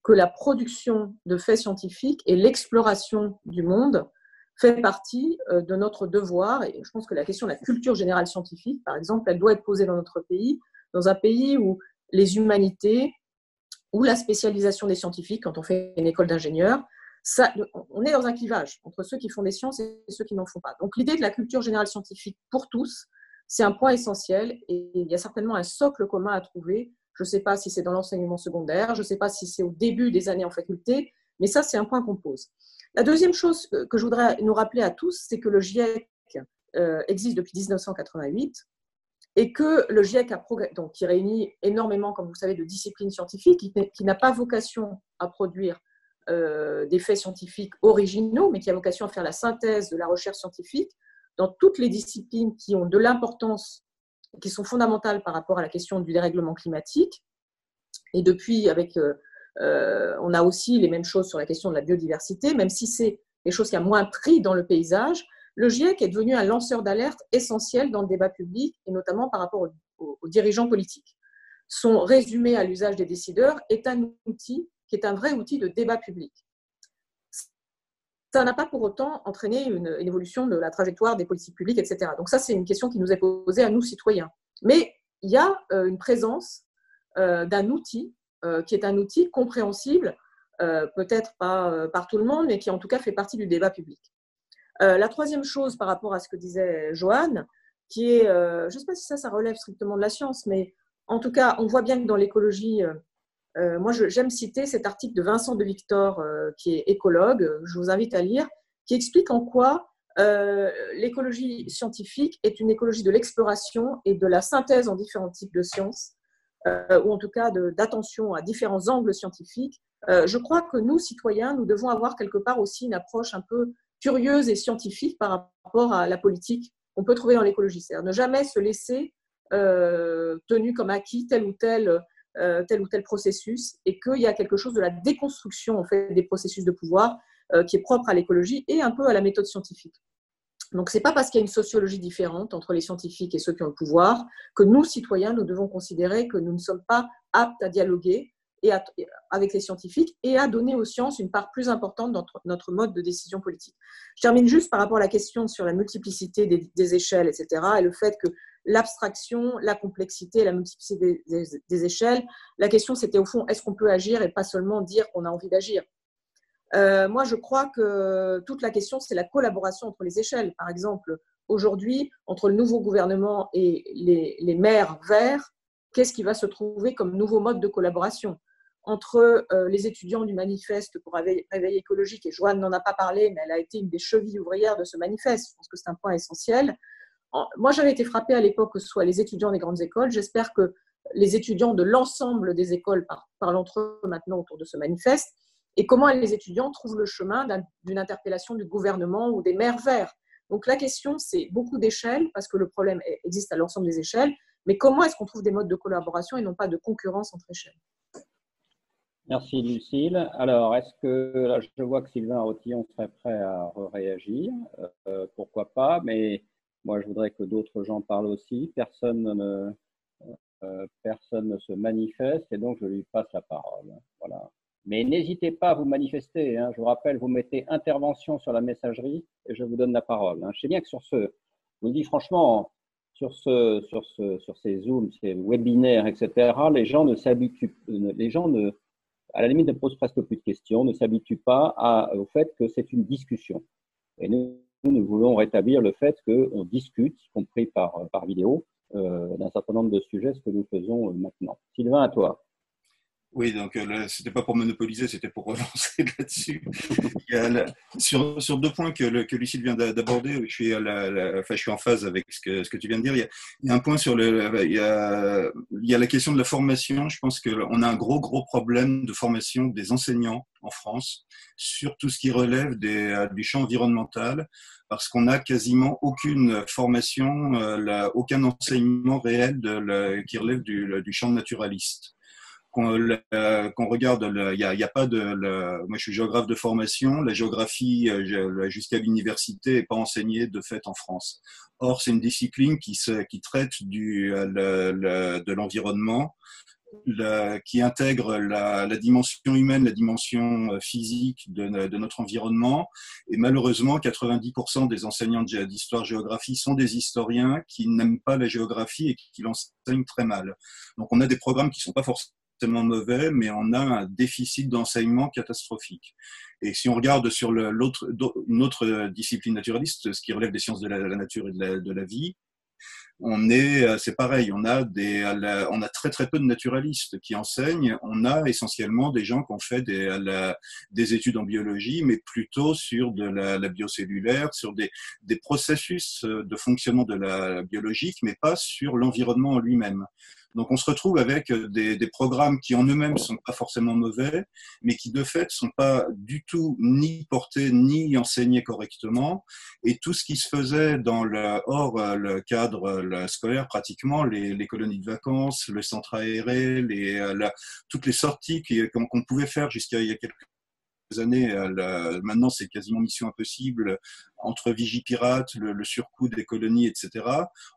que la production de faits scientifiques et l'exploration du monde fait partie euh, de notre devoir. Et je pense que la question de la culture générale scientifique, par exemple, elle doit être posée dans notre pays, dans un pays où les humanités ou la spécialisation des scientifiques, quand on fait une école d'ingénieur, on est dans un clivage entre ceux qui font des sciences et ceux qui n'en font pas. Donc l'idée de la culture générale scientifique pour tous, c'est un point essentiel et il y a certainement un socle commun à trouver. Je ne sais pas si c'est dans l'enseignement secondaire, je ne sais pas si c'est au début des années en faculté, mais ça, c'est un point qu'on pose. La deuxième chose que je voudrais nous rappeler à tous, c'est que le GIEC euh, existe depuis 1988 et que le GIEC a donc, qui réunit énormément, comme vous savez, de disciplines scientifiques, qui n'a pas vocation à produire euh, des faits scientifiques originaux, mais qui a vocation à faire la synthèse de la recherche scientifique dans toutes les disciplines qui ont de l'importance, qui sont fondamentales par rapport à la question du dérèglement climatique. Et depuis, avec, euh, euh, on a aussi les mêmes choses sur la question de la biodiversité, même si c'est des choses qui ont moins pris dans le paysage. Le GIEC est devenu un lanceur d'alerte essentiel dans le débat public, et notamment par rapport aux dirigeants politiques. Son résumé à l'usage des décideurs est un outil qui est un vrai outil de débat public. Ça n'a pas pour autant entraîné une, évolution de la trajectoire des politiques publiques, etc. Donc ça, c'est une question qui nous est posée à nous, citoyens. Mais il y a euh, une présence euh, d'un outil euh, qui est un outil compréhensible, peut-être pas par tout le monde, mais qui en tout cas fait partie du débat public. la troisième chose par rapport à ce que disait Joanne, qui est, je ne sais pas si ça, ça relève strictement de la science, mais en tout cas, on voit bien que dans l'écologie, euh, moi, j'aime citer cet article de Vincent de Victor, euh, qui est écologue. Je vous invite à lire. qui explique en quoi euh, l'écologie scientifique est une écologie de l'exploration et de la synthèse en différents types de sciences, euh, ou en tout cas d'attention à différents angles scientifiques. Euh, je crois que nous, citoyens, nous devons avoir quelque part aussi une approche un peu curieuse et scientifique par rapport à la politique qu'on peut trouver dans l'écologie. C'est-à-dire ne jamais se laisser tenu comme acquis tel ou tel tel ou tel processus et qu'il y a quelque chose de la déconstruction en fait des processus de pouvoir euh, qui est propre à l'écologie et un peu à la méthode scientifique. Donc, ce n'est pas parce qu'il y a une sociologie différente entre les scientifiques et ceux qui ont le pouvoir que nous, citoyens, nous devons considérer que nous ne sommes pas aptes à dialoguer et avec les scientifiques et à donner aux sciences une part plus importante dans notre, mode de décision politique. Je termine juste par rapport à la question sur la multiplicité des, échelles, etc., et le fait que l'abstraction, la complexité, la multiplicité des échelles, la question c'était au fond, est-ce qu'on peut agir et pas seulement dire qu'on a envie d'agir? Euh, moi, je crois que toute la question, c'est la collaboration entre les échelles. Par exemple, aujourd'hui, entre le nouveau gouvernement et les, maires verts, qu'est-ce qui va se trouver comme nouveau mode de collaboration? Entre euh, les étudiants du manifeste pour réveil, écologique, et Joanne n'en a pas parlé, mais elle a été une des chevilles ouvrières de ce manifeste, je pense que c'est un point essentiel. Moi, j'avais été frappée à l'époque que ce soit les étudiants des grandes écoles. J'espère que les étudiants de l'ensemble des écoles parlent entre eux maintenant autour de ce manifeste et comment les étudiants trouvent le chemin d'une interpellation du gouvernement ou des maires verts. Donc la question, c'est beaucoup d'échelles, parce que le problème existe à l'ensemble des échelles, mais comment est-ce qu'on trouve des modes de collaboration et non pas de concurrence entre échelles? Merci Lucille. Alors, est-ce que là, je vois que Sylvain Rotillon serait prêt à réagir euh, Pourquoi pas? Mais moi, je voudrais que d'autres gens parlent aussi. Personne ne, euh, personne ne se manifeste et donc je lui passe la parole. Voilà. Mais n'hésitez pas à vous manifester. Hein. Je vous rappelle, vous mettez intervention sur la messagerie et je vous donne la parole. Hein. Je sais bien que sur ce, je vous le dis franchement, sur, ce, sur, ce, sur ces Zooms, ces webinaires, etc., les gens ne s'habituent, les gens ne, à la limite ne posent presque plus de questions, ne s'habituent pas au fait que c'est une discussion. Et nous, nous voulons rétablir le fait qu'on discute, y compris par, par vidéo, euh, d'un certain nombre de sujets, ce que nous faisons euh, maintenant. Sylvain, à toi. Oui, donc euh, c'était pas pour monopoliser, c'était pour relancer là-dessus. sur, deux points que, Lucille vient d'aborder, je suis, en phase avec ce que, tu viens de dire. Il y, a, un point sur il y, a, la question de la formation. Je pense qu'on a un gros, gros problème de formation des enseignants en France sur tout ce qui relève des, du champ environnemental, parce qu'on n'a quasiment aucune formation, euh, aucun enseignement réel qui relève du champ naturaliste qu'on regarde, il n'y a, pas de. moi, je suis géographe de formation. La géographie euh, jusqu'à l'université n'est pas enseignée de fait en France. Or, c'est une discipline qui, traite de l'environnement, qui intègre la, dimension humaine, la dimension euh, physique de, de notre environnement. Et malheureusement, 90% des enseignants d'histoire-géographie sont des historiens qui n'aiment pas la géographie et qui l'enseignent très mal. Donc, on a des programmes qui ne sont pas forcément tellement mauvais, mais on a un déficit d'enseignement catastrophique. Et si on regarde sur l'autre, une autre discipline naturaliste, ce qui relève des sciences de la, nature et de la, vie, on est, euh, c'est pareil, on a des, on a très très peu de naturalistes qui enseignent. On a essentiellement des gens qui ont fait des, des études en biologie, mais plutôt sur de la, la biocellulaire, sur des, des processus de fonctionnement de la biologique, mais pas sur l'environnement en lui-même. Donc on se retrouve avec euh, des, des programmes qui en eux-mêmes sont pas forcément mauvais, mais qui de fait sont pas du tout ni portés ni enseignés correctement. Et tout ce qui se faisait dans le, hors euh, le cadre euh, scolaire, pratiquement les, les, colonies de vacances, le centre aéré, les, toutes les sorties qu'on pouvait faire jusqu'à il y a quelques années, maintenant c'est quasiment mission impossible, entre Vigipirate, le, le surcoût des colonies, etc.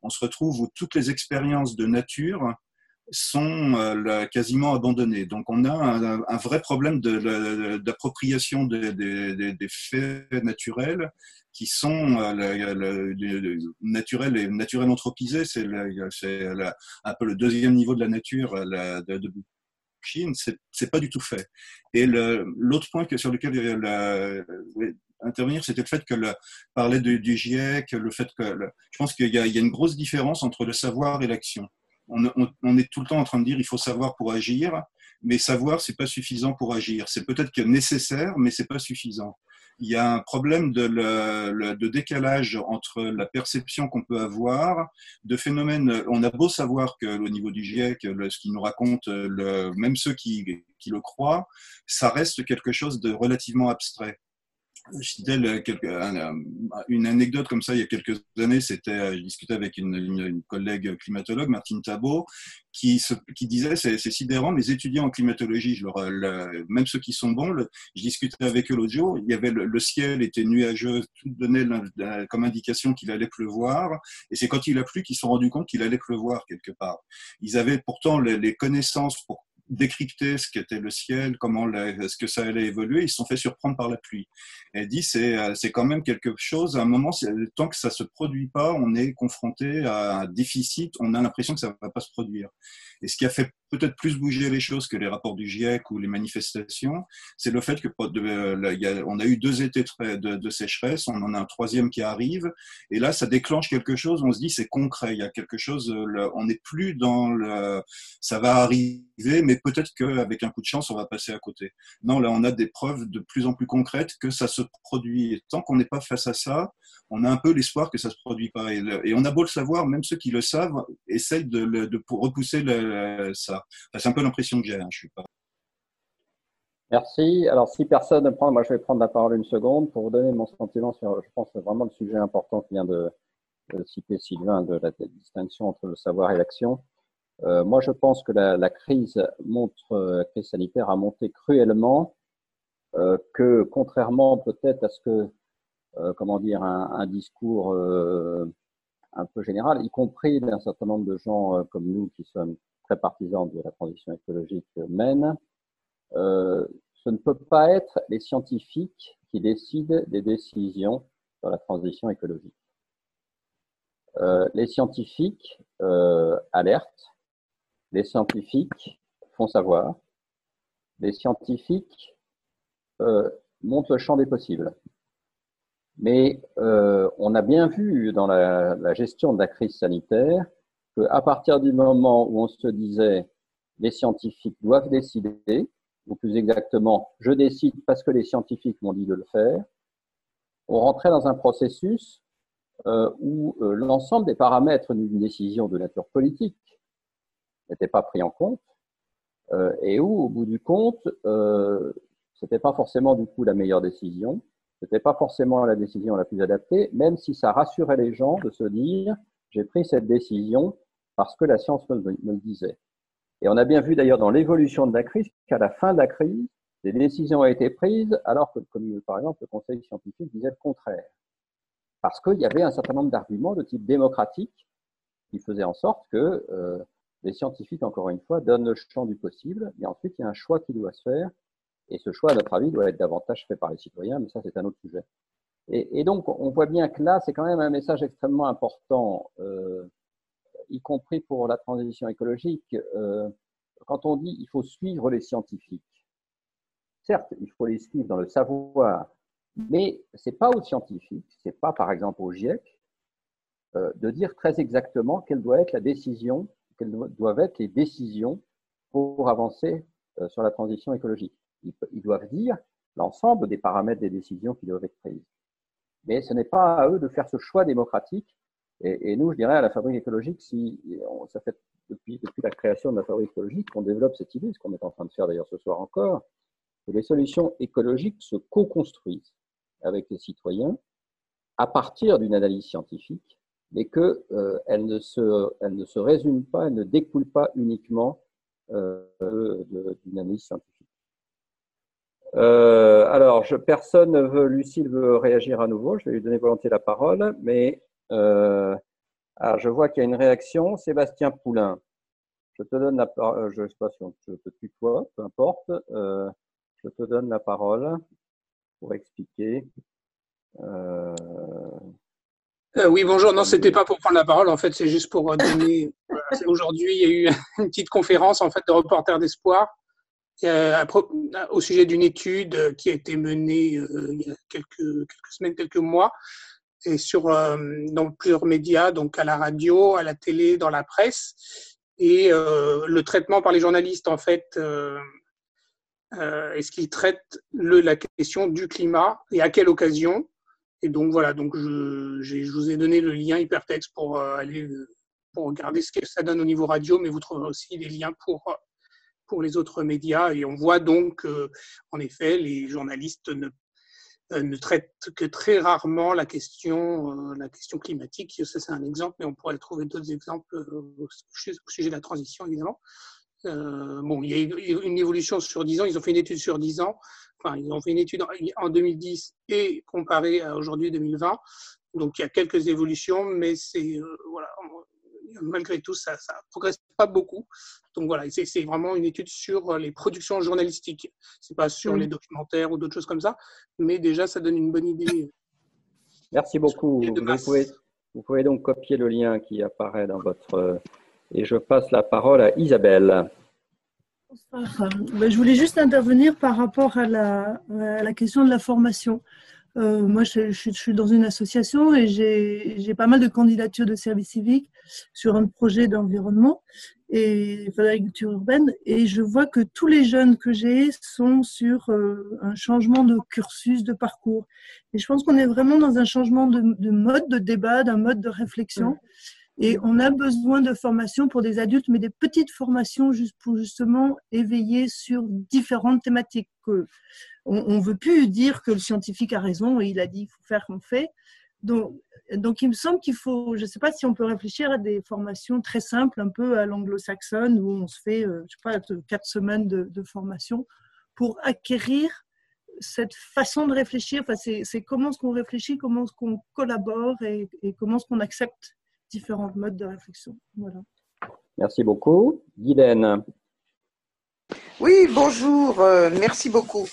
On se retrouve où toutes les expériences de nature sont euh, quasiment abandonnés. Donc on a un, vrai problème d'appropriation de, des faits naturels qui sont euh, naturels et naturels anthropisés. C'est un peu le deuxième niveau de la nature de, de Chine. C'est pas du tout fait. Et l'autre point sur lequel y intervenir, c'était le fait que le, parler du, GIEC, le fait que je pense qu'il y, a une grosse différence entre le savoir et l'action on, est tout le temps en train de dire il faut savoir pour agir, mais savoir c'est pas suffisant pour agir. C'est peut-être que nécessaire, mais c'est pas suffisant. il y a un problème de, décalage entre la perception qu'on peut avoir de phénomènes. On a beau savoir que au niveau du GIEC, ce qu'il nous raconte, le, même ceux qui le croient, ça reste quelque chose de relativement abstrait je une anecdote comme ça il y a quelques années, c'était, je discutais avec une, collègue climatologue, Martine Tabot, qui, disait c'est, sidérant, mes étudiants en climatologie, même ceux qui sont bons, je discutais avec eux l'autre jour, il y avait le, ciel était nuageux, tout donnait comme indication qu'il allait pleuvoir, et c'est quand il a plu qu'ils se sont rendus compte qu'il allait pleuvoir quelque part. Ils avaient pourtant les, les connaissances pour décrypter ce qu'était le ciel, comment est-ce que ça allait évoluer, ils se sont fait surprendre par la pluie. Elle dit c'est euh, c'est quand même quelque chose. À un moment, tant que ça se produit pas, on est confronté à un déficit. On a l'impression que ça va pas se produire. Et ce qui a fait peut-être plus bouger les choses que les rapports du GIEC ou les manifestations, c'est le fait que euh, on a eu deux étés de, sécheresse, on en a un troisième qui arrive, et là ça déclenche quelque chose. On se dit c'est concret, il y a quelque chose. on n'est plus dans le, ça va arriver, mais peut-être qu'avec un coup de chance on va passer à côté. Non, là on a des preuves de plus en plus concrètes que ça se produit. Et tant qu'on n'est pas face à ça, on a un peu l'espoir que ça se produit pas. Et, on a beau le savoir, même ceux qui le savent essayent de, de repousser ça. c'est un peu l'impression que j'ai. Hein, je suis pas. Merci. Alors, si personne ne prend, moi je vais prendre la parole une seconde pour vous donner mon sentiment sur, je pense, vraiment le sujet important qui vient de, citer Sylvain de la distinction entre le savoir et l'action. Euh, moi, je pense que la, crise montre, la crise sanitaire a monté cruellement euh, que, contrairement peut-être à ce que euh, comment dire, un, discours euh, un peu général, y compris d'un certain nombre de gens euh, comme nous qui sommes très partisans de la transition écologique mènent. ce ne peut pas être les scientifiques qui décident des décisions sur la transition écologique. les scientifiques alertent, les scientifiques font savoir, les scientifiques montrent le champ des possibles. Mais euh, on a bien vu dans la, gestion de la crise sanitaire qu'à partir du moment où on se disait les scientifiques doivent décider, ou plus exactement, je décide parce que les scientifiques m'ont dit de le faire, on rentrait dans un processus euh, où euh, l'ensemble des paramètres d'une décision de nature politique n'étaient pas pris en compte euh, et où, au bout du compte, euh, c'était pas forcément du coup la meilleure décision n'était pas forcément la décision la plus adaptée, même si ça rassurait les gens de se dire j'ai pris cette décision parce que la science me, le disait. Et on a bien vu d'ailleurs dans l'évolution de la crise qu'à la fin de la crise, des décisions ont été prises alors que, par exemple, le Conseil scientifique disait le contraire. Parce qu'il y avait un certain nombre d'arguments de type démocratique qui faisaient en sorte que euh, les scientifiques, encore une fois, donnent le champ du possible, et ensuite il y a un choix qui doit se faire et ce choix, à notre avis, doit être davantage fait par les citoyens, mais ça, c'est un autre sujet. Et, donc, on voit bien que là, c'est quand même un message extrêmement important, euh, y compris pour la transition écologique. Euh, quand on dit il faut suivre les scientifiques, certes, il faut les suivre dans le savoir, mais c'est pas aux scientifiques, c'est pas par exemple au GIEC, euh, de dire très exactement quelle doit être la décision, quelles doivent être les décisions pour avancer euh, sur la transition écologique ils, doivent dire l'ensemble des paramètres des décisions qui doivent être prises. Mais ce n'est pas à eux de faire ce choix démocratique. Et, nous, je dirais, à la fabrique écologique, si ça fait depuis, depuis la création de la fabrique écologique qu'on développe cette idée, ce qu'on est en train de faire d'ailleurs ce soir encore, que les solutions écologiques se co-construisent avec les citoyens à partir d'une analyse scientifique, mais qu'elle euh, ne, se, elle ne se résume pas, elle ne découle pas uniquement euh, d'une analyse scientifique. Euh, alors, je, personne ne veut, Lucille veut réagir à nouveau. Je vais lui donner volontiers la parole, mais euh, alors je vois qu'il y a une réaction. Sébastien Poulain, je te donne la parole. Euh, je ne sais pas si on te tutoie, peu importe. Euh, je te donne la parole pour expliquer. Euh... Euh, oui, bonjour. Non, c'était pas pour prendre la parole. En fait, c'est juste pour donner. Aujourd'hui, il y a eu une petite conférence en fait de reporters d'espoir euh, au sujet d'une étude qui a été menée il y a quelques, quelques semaines, quelques mois, et sur dans plusieurs médias, donc à la radio, à la télé, dans la presse, et le traitement par les journalistes en fait Est-ce qu'il traite le, la question du climat et à quelle occasion? Et donc voilà, donc je, je, vous ai donné le lien hypertexte pour aller pour regarder ce que ça donne au niveau radio, mais vous trouverez aussi les liens pour pour les autres médias. Et on voit donc, en effet, les journalistes ne euh, ne traite que très rarement la question, euh, la question climatique. Ça, c'est un exemple, mais on pourrait trouver d'autres exemples euh, au sujet de la transition, évidemment. bon, il y a une évolution sur 10 ans. Ils ont fait une étude sur 10 ans. Enfin, ils ont fait une étude en 2010 et comparé à aujourd'hui 2020. Donc, il y a quelques évolutions, mais c'est voilà, malgré tout, ça ne progresse pas beaucoup. Donc voilà, c'est vraiment une étude sur euh, les productions journalistiques. Ce n'est pas sur mm. les documentaires ou d'autres choses comme ça, mais déjà, ça donne une bonne idée. Merci beaucoup. Vous pouvez, donc copier le lien qui apparaît dans votre... Euh, et je passe la parole à Isabelle. Ben, je voulais juste intervenir par rapport à la, à la question de la formation. Euh, moi, je, suis dans une association et j'ai pas mal de candidatures de service civique sur un projet d'environnement et d'agriculture urbaine. Et je vois que tous les jeunes que j'ai sont sur euh, un changement de cursus, de parcours. Et je pense qu'on est vraiment dans un changement de, de mode de débat, d'un mode de réflexion. Et on a besoin de formations pour des adultes, mais des petites formations juste pour justement éveiller sur différentes thématiques. On ne veut plus dire que le scientifique a raison et il a dit qu'il faut faire qu'on fait. Donc, donc, il me semble qu'il faut, je ne sais pas si on peut réfléchir à des formations très simples, un peu à l'anglo-saxonne, où on se fait, euh, je sais pas, quatre semaines de, formation pour acquérir cette façon de réfléchir. Enfin, c'est comment est-ce qu'on réfléchit, comment est-ce qu'on collabore et, et comment est-ce qu'on accepte différents modes de réflexion. Voilà. Merci beaucoup. Guylaine. Oui, bonjour, euh, merci beaucoup.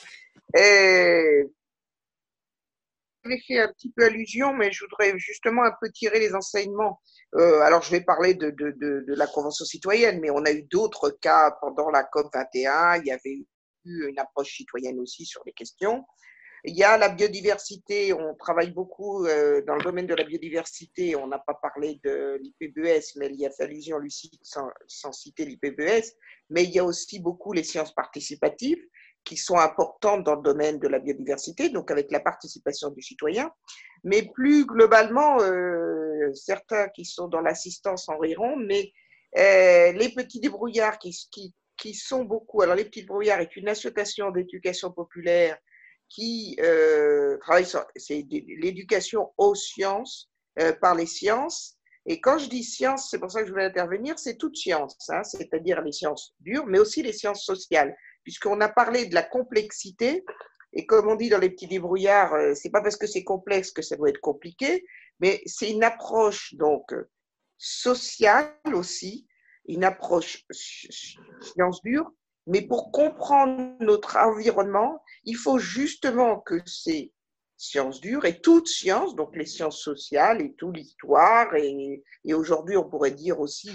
Euh, J'avais fait un petit peu allusion, mais je voudrais justement un peu tirer les enseignements. Euh, alors, je vais parler de, de, de, de, la Convention citoyenne, mais on a eu d'autres cas pendant la COP 21. Il y avait eu une approche citoyenne aussi sur les questions. Il y a la biodiversité, on travaille beaucoup euh, dans le domaine de la biodiversité, on n'a pas parlé de l'IPBES, mais il y a fait allusion Lucie sans, citer l'IPBES, mais il y a aussi beaucoup les sciences participatives qui sont importantes dans le domaine de la biodiversité, donc avec la participation du citoyen. Mais plus globalement, euh, certains qui sont dans l'assistance en riront, mais euh, les petits débrouillards qui, qui, qui, sont beaucoup. Alors, les petits débrouillards est une association d'éducation populaire qui euh, travaille sur l'éducation aux sciences euh, par les sciences. Et quand je dis science, c'est pour ça que je voulais intervenir, c'est toute science, hein, c'est-à-dire les sciences dures, mais aussi les sciences sociales, puisqu'on a parlé de la complexité. Et comme on dit dans les petits débrouillards, euh, c'est pas parce que c'est complexe que ça doit être compliqué, mais c'est une approche donc sociale aussi, une approche science dure, mais pour comprendre notre environnement, il faut justement que ces sciences dures et toutes sciences, donc les sciences sociales et toute l'histoire, et, aujourd'hui on pourrait dire aussi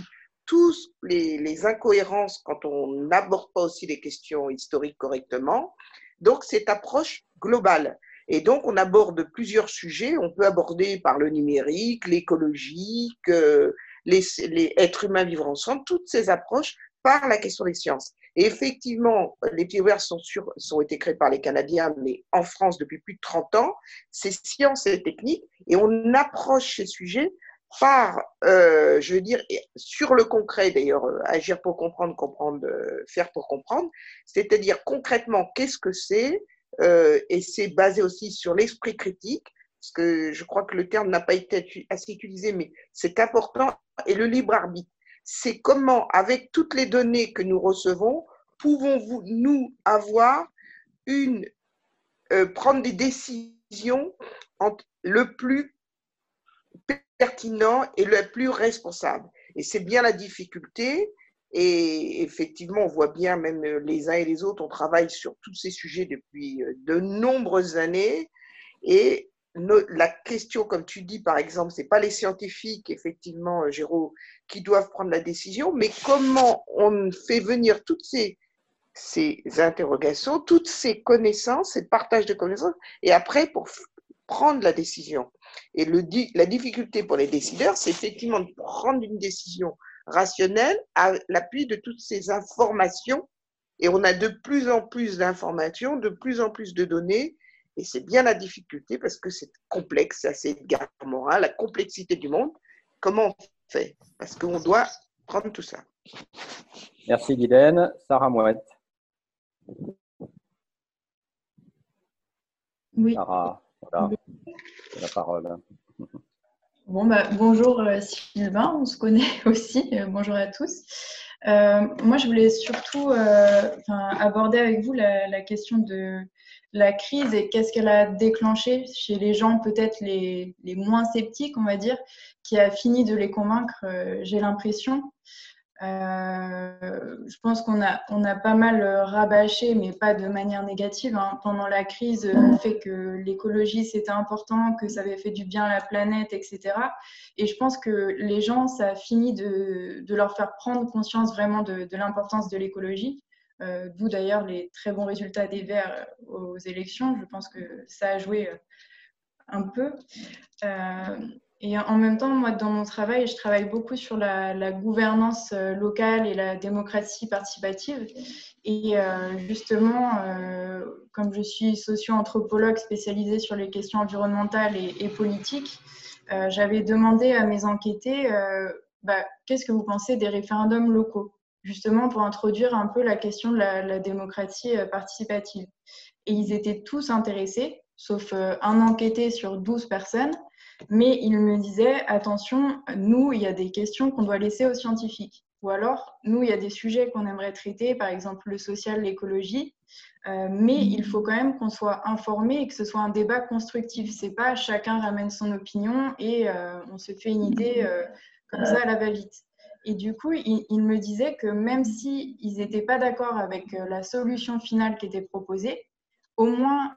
tous les, incohérences quand on n'aborde pas aussi les questions historiques correctement. Donc cette approche globale. Et donc, on aborde plusieurs sujets. On peut aborder par le numérique, l'écologique, euh, les, les, êtres humains vivre ensemble, toutes ces approches par la question des sciences. Et effectivement, les ouverts sont, sur, sont été créés par les Canadiens, mais en France depuis plus de 30 ans. C'est sciences et techniques, et on approche ces sujets par, euh, je veux dire, sur le concret d'ailleurs, euh, agir pour comprendre, comprendre, euh, faire pour comprendre, c'est-à-dire concrètement qu'est-ce que c'est, euh, et c'est basé aussi sur l'esprit critique, parce que je crois que le terme n'a pas été assez utilisé, mais c'est important, et le libre arbitre c'est comment, avec toutes les données que nous recevons, pouvons-nous avoir une, euh, prendre des décisions le plus pertinent et le plus responsable. Et c'est bien la difficulté. Et effectivement, on voit bien, même les uns et les autres, on travaille sur tous ces sujets depuis euh, de nombreuses années. Et la question, comme tu dis, par exemple, c'est pas les scientifiques, effectivement, euh, Géraud, qui doivent prendre la décision, mais comment on fait venir toutes ces, interrogations, toutes ces connaissances, ces partage de connaissances, et après pour prendre la décision. Et la difficulté pour les décideurs, c'est effectivement de prendre une décision rationnelle à l'appui de toutes ces informations Et on a de plus en plus d'informations, de plus en plus de données, et c'est bien la difficulté parce que c'est complexe, c'est Edgar Morin, la complexité du monde. Comment on fait? Parce qu'on doit prendre tout ça. Merci Guylaine. Sarah Mouette. Oui. Sarah, voilà, la parole. Bon, bah, bonjour euh, Sylvain, on se connaît aussi. Euh, bonjour à tous. Euh, moi, je voulais surtout aborder avec vous la, question de la crise et qu'est-ce qu'elle a déclenché chez les gens peut-être les, les, moins sceptiques, on va dire, qui a fini de les convaincre, j'ai l'impression. Euh, je pense qu'on a, on a pas mal euh, rabâché, mais pas de manière négative, hein, pendant la crise, le fait que l'écologie c'était important, que ça avait fait du bien à la planète, etc. Et je pense que les gens, ça a fini de, de leur faire prendre conscience vraiment de l'importance de l'écologie. Euh, D'où d'ailleurs les très bons résultats des Verts aux élections. Je pense que ça a joué un peu. Euh, et en même temps, moi, dans mon travail, je travaille beaucoup sur la, gouvernance euh, locale et la démocratie participative. Et euh, justement, euh, comme je suis socio-anthropologue spécialisée sur les questions environnementales et, politiques, j'avais demandé à mes enquêtés bah, qu'est-ce que vous pensez des référendums locaux, justement pour introduire un peu la question de la, la démocratie participative. Et ils étaient tous intéressés, sauf un enquêté sur 12 personnes. Mais il me disait, attention, nous, il y a des questions qu'on doit laisser aux scientifiques. Ou alors, nous, il y a des sujets qu'on aimerait traiter, par exemple le social, l'écologie, euh, mais il faut quand même qu'on soit informé et que ce soit un débat constructif. C'est pas chacun ramène son opinion et euh, on se fait une idée euh, comme ça à la va-vite. Et du coup, il, il, me disait que même s'ils si n'étaient pas d'accord avec la solution finale qui était proposée, au moins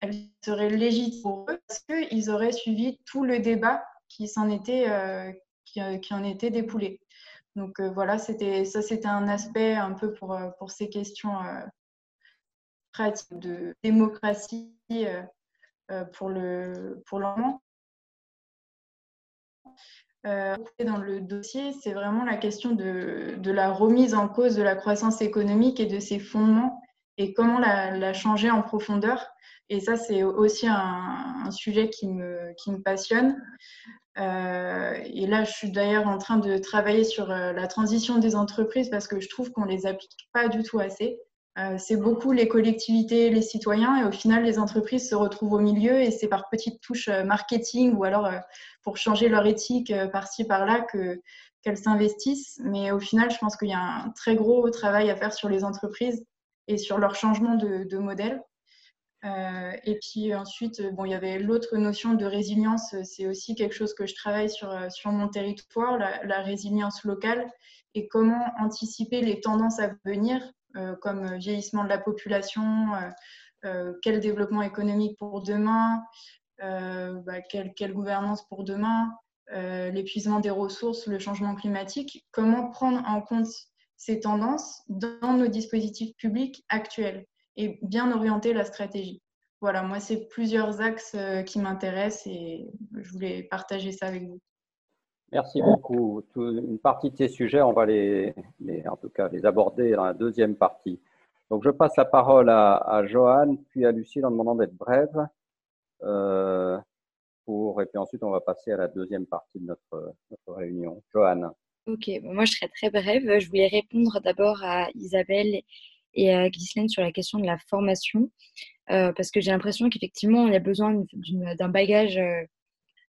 elle serait légitime pour eux parce qu'ils auraient suivi tout le débat qui euh, euh, en était dépoulé. Donc euh, voilà, c'était ça, c'était un aspect un peu pour, pour ces questions pratiques de démocratie pour le pour l'enfant. Dans le dossier, c'est vraiment la question de, la remise en cause de la croissance économique et de ses fondements et comment la, changer en profondeur et ça, c'est aussi un, sujet qui me, qui me passionne. Euh, et là, je suis d'ailleurs en train de travailler sur euh, la transition des entreprises parce que je trouve qu'on ne les applique pas du tout assez. Euh, c'est beaucoup les collectivités, les citoyens, et au final, les entreprises se retrouvent au milieu et c'est par petites touches marketing ou alors pour changer leur éthique par-ci, par-là que, qu'elles s'investissent. Mais au final, je pense qu'il y a un très gros travail à faire sur les entreprises et sur leur changement de, modèle. Euh, et puis ensuite, bon, il y avait l'autre notion de résilience. C'est aussi quelque chose que je travaille sur, euh, sur mon territoire, la, résilience locale et comment anticiper les tendances à venir, euh, comme vieillissement de la population, quel développement économique pour demain, bah, quelle, gouvernance pour demain, l'épuisement des ressources, le changement climatique. Comment prendre en compte ces tendances dans nos dispositifs publics actuels et bien orienter la stratégie. Voilà, moi, c'est plusieurs axes euh, qui m'intéressent et je voulais partager ça avec vous. Merci beaucoup. Une partie de ces sujets, on va les, en tout cas, les aborder dans la deuxième partie. Donc, je passe la parole à, à Johan, puis à Lucille en demandant d'être brève. Euh, pour, et puis ensuite, on va passer à la deuxième partie de notre, réunion. Johan. Ok, moi je serai très brève. Je voulais répondre d'abord à Isabelle et à Ghislaine sur la question de la formation, euh, parce que j'ai l'impression qu'effectivement, y a besoin d'un bagage euh,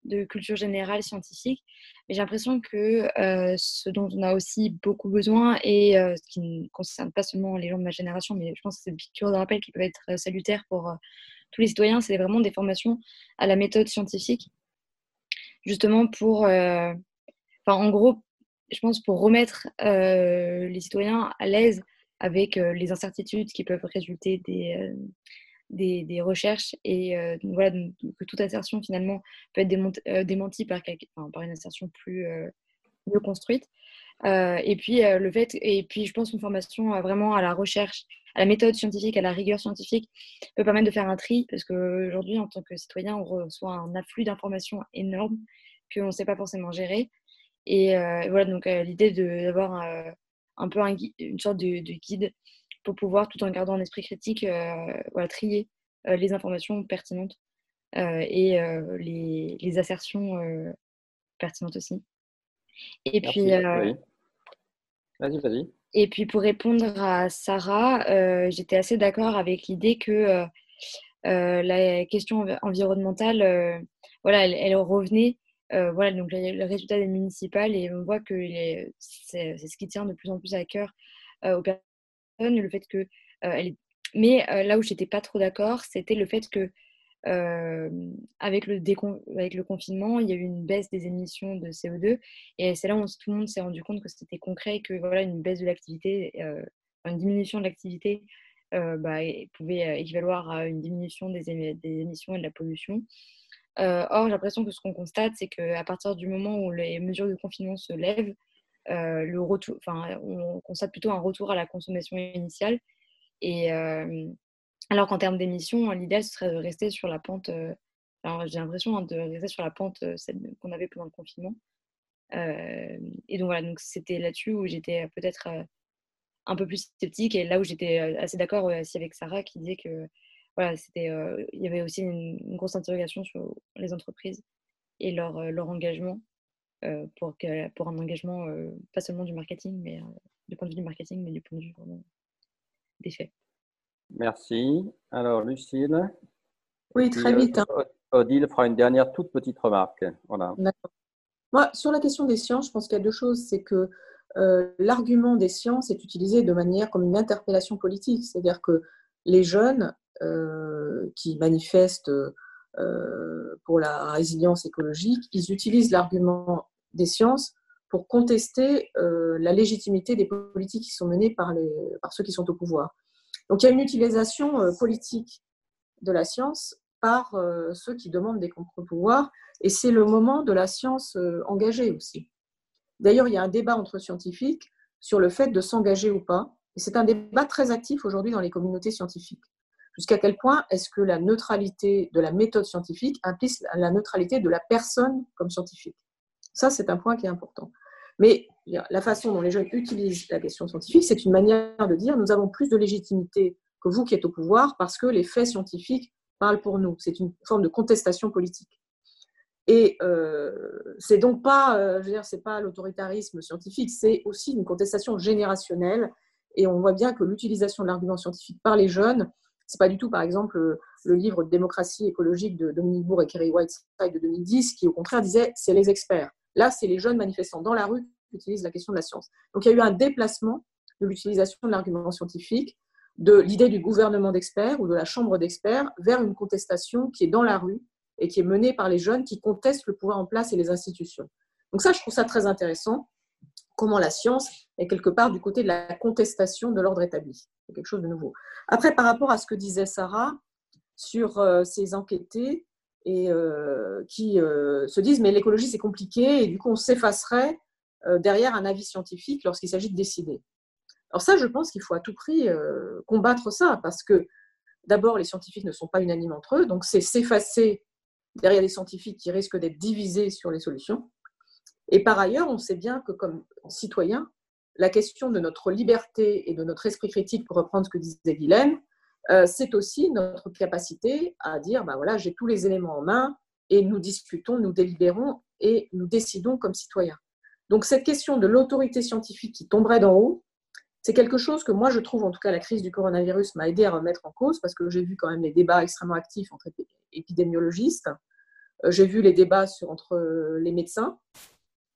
de culture générale scientifique, mais j'ai l'impression que euh, ce dont on a aussi beaucoup besoin, et ce qui ne concerne pas seulement les gens de ma génération, mais je pense que c'est des piqûres de rappel qui peuvent être salutaires pour tous les citoyens, c'est vraiment des formations à la méthode scientifique, justement pour, enfin, en gros, je pense pour remettre les citoyens à l'aise avec les incertitudes qui peuvent résulter des, des, recherches et voilà, que toute assertion finalement peut être démentie par, une assertion plus mieux construite. et puis le fait, et puis je pense une formation vraiment à la recherche, à la méthode scientifique, à la rigueur scientifique peut permettre de faire un tri parce qu'aujourd'hui en tant que citoyen on reçoit un afflux d'informations énorme qu'on ne sait pas forcément gérer. Et voilà donc l'idée d'avoir un peu une sorte de, guide pour pouvoir, tout en gardant un esprit critique, voilà, trier les informations pertinentes et les, les, assertions pertinentes aussi. Et puis, vas-y, vas-y. Et puis pour répondre à Sarah, j'étais assez d'accord avec l'idée que la question environnementale, voilà, elle, revenait. voilà, donc le, résultat des municipales et on voit que c'est ce qui tient de plus en plus à cœur aux le fait que elle, mais là où j'étais pas trop d'accord, c'était le fait que avec, le avec le confinement, il y a eu une baisse des émissions de CO2 et c'est là où tout le monde s'est rendu compte que c'était concret et que voilà, une baisse de l'activité, une diminution de l'activité bah, pouvait équivaloir à une diminution des, émissions et de la pollution. or, j'ai l'impression que ce qu'on constate, c'est qu'à partir du moment où les mesures de confinement se lèvent, le retour, enfin, on constate plutôt un retour à la consommation initiale. Et, alors qu'en termes d'émissions, l'idéal, ce serait de rester sur la pente. Euh, j'ai l'impression hein, de rester sur la pente euh, qu'on avait pendant le confinement. Euh, et donc, voilà, donc c'était là-dessus où j'étais peut-être un peu plus sceptique et là où j'étais assez d'accord aussi avec Sarah qui disait que voilà, c'était, il y avait aussi une, grosse interrogation sur les entreprises et leur, leur engagement pour, que, pour un engagement pas seulement du marketing, mais du point de vue du marketing, mais du point de vue vraiment des faits. Merci. Alors, Lucille. Oui, très vite. Hein. Odile fera une dernière toute petite remarque. Voilà. Moi, sur la question des sciences, je pense qu'il y a deux choses. C'est que euh, l'argument des sciences est utilisé de manière comme une interpellation politique. C'est-à-dire que les jeunes euh, qui manifestent euh, pour la résilience écologique, ils utilisent l'argument des sciences pour contester la légitimité des politiques qui sont menées par, les, par ceux qui sont au pouvoir. Donc il y a une utilisation euh, politique de la science par euh, ceux qui demandent des contre-pouvoirs, et c'est le moment de la science euh, engagée aussi. D'ailleurs, il y a un débat entre scientifiques sur le fait de s'engager ou pas, et c'est un débat très actif aujourd'hui dans les communautés scientifiques. Jusqu'à quel point est-ce que la neutralité de la méthode scientifique implique la neutralité de la personne comme scientifique? Ça, c'est un point qui est important. Mais la façon dont les jeunes utilisent la question scientifique, c'est une manière de dire nous avons plus de légitimité que vous qui êtes au pouvoir parce que les faits scientifiques parlent pour nous. C'est une forme de contestation politique. Et euh, c'est donc pas, euh, je veux dire, c'est pas l'autoritarisme scientifique, c'est aussi une contestation générationnelle. Et on voit bien que l'utilisation de l'argument scientifique par les jeunes, c'est pas du tout, par exemple, le livre Démocratie écologique de Dominique Bourg et Kerry Whiteside de 2010, qui au contraire disait c'est les experts. Là, c'est les jeunes manifestants dans la rue qui utilisent la question de la science. Donc il y a eu un déplacement de l'utilisation de l'argument scientifique, de l'idée du gouvernement d'experts ou de la chambre d'experts vers une contestation qui est dans la rue et qui est menée par les jeunes qui contestent le pouvoir en place et les institutions. Donc ça, je trouve ça très intéressant, comment la science est quelque part du côté de la contestation de l'ordre établi. C'est quelque chose de nouveau. Après, par rapport à ce que disait Sarah sur euh, ces enquêtés, euh, qui euh, se disent mais l'écologie c'est compliqué et du coup on s'effacerait derrière un avis scientifique lorsqu'il s'agit de décider. Alors ça, je pense qu'il faut à tout prix combattre ça parce que d'abord les scientifiques ne sont pas unanimes entre eux, donc c'est s'effacer derrière des scientifiques qui risquent d'être divisés sur les solutions. Et par ailleurs, on sait bien que comme citoyens, la question de notre liberté et de notre esprit critique, pour reprendre ce que disait Guylaine, euh, c'est aussi notre capacité à dire, ben voilà, j'ai tous les éléments en main et nous discutons, nous délibérons et nous décidons comme citoyens. Donc cette question de l'autorité scientifique qui tomberait d'en haut, c'est quelque chose que moi je trouve, en tout cas la crise du coronavirus m'a aidé à remettre en cause parce que j'ai vu quand même les débats extrêmement actifs entre épidémiologistes, euh, j'ai vu les débats entre euh, les médecins,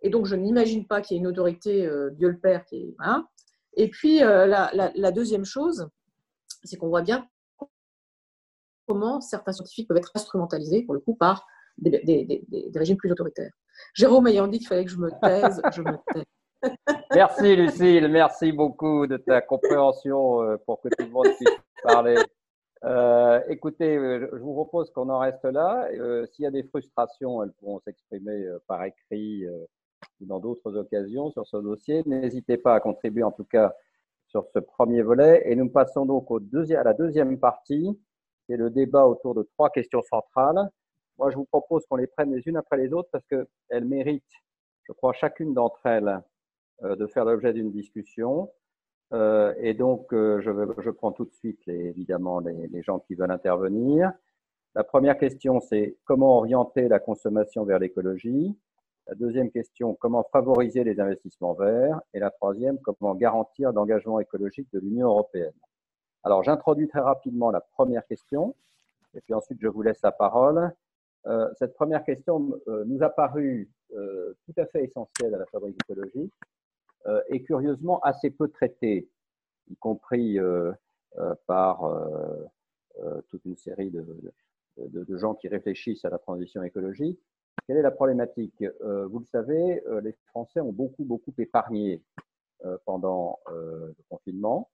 et donc je n'imagine pas qu'il y ait une autorité, Dieu le Père, qui est... Et puis la, deuxième chose, c'est qu'on voit bien comment certains scientifiques peuvent être instrumentalisés, pour le coup, par des, régimes plus autoritaires. Jérôme ayant dit qu'il fallait que je me taise, je me tais. Merci Lucille, merci beaucoup de ta compréhension euh, pour que tout le monde puisse parler. Euh, écoutez, euh, je vous propose qu'on en reste là. S'il y a des frustrations, elles pourront s'exprimer par écrit dans d'autres occasions sur ce dossier. N'hésitez pas à contribuer en tout cas sur ce premier volet. Et nous passons donc à la deuxième partie, qui est le débat autour de trois questions centrales. Moi, je vous propose qu'on les prenne les unes après les autres parce qu'elles méritent, je crois, chacune d'entre elles de faire l'objet d'une discussion. et donc, je, je, prends tout de suite, évidemment, les, gens qui veulent intervenir. La première question, c'est comment orienter la consommation vers l'écologie? La deuxième question, comment favoriser les investissements verts? Et la troisième, comment garantir l'engagement écologique de l'Union européenne? Alors, j'introduis très rapidement la première question, et puis ensuite, je vous laisse la parole. Euh, cette première question euh, nous a paru euh, tout à fait essentielle à la fabrique écologique et curieusement assez peu traitée, y compris par toute une série de, de, gens qui réfléchissent à la transition écologique. Quelle est la problématique? Vous le savez, les Français ont beaucoup, beaucoup épargné pendant le confinement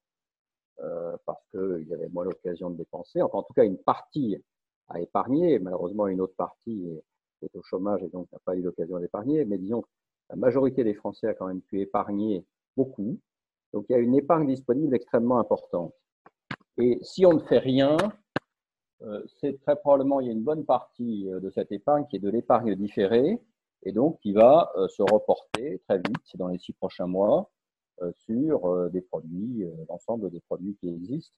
parce qu'il y avait moins l'occasion de dépenser. Enfin, en tout cas, une partie a épargné. Malheureusement, une autre partie est, au chômage et donc n'a pas eu l'occasion d'épargner. Mais disons la majorité des Français a quand même pu épargner beaucoup. Donc, il y a une épargne disponible extrêmement importante. Et si on ne fait rien, euh, c'est très probablement, il y a une bonne partie euh, de cette épargne qui est de l'épargne différée et donc qui va euh, se reporter très vite, dans les six prochains mois, sur des produits, l'ensemble des produits qui existent,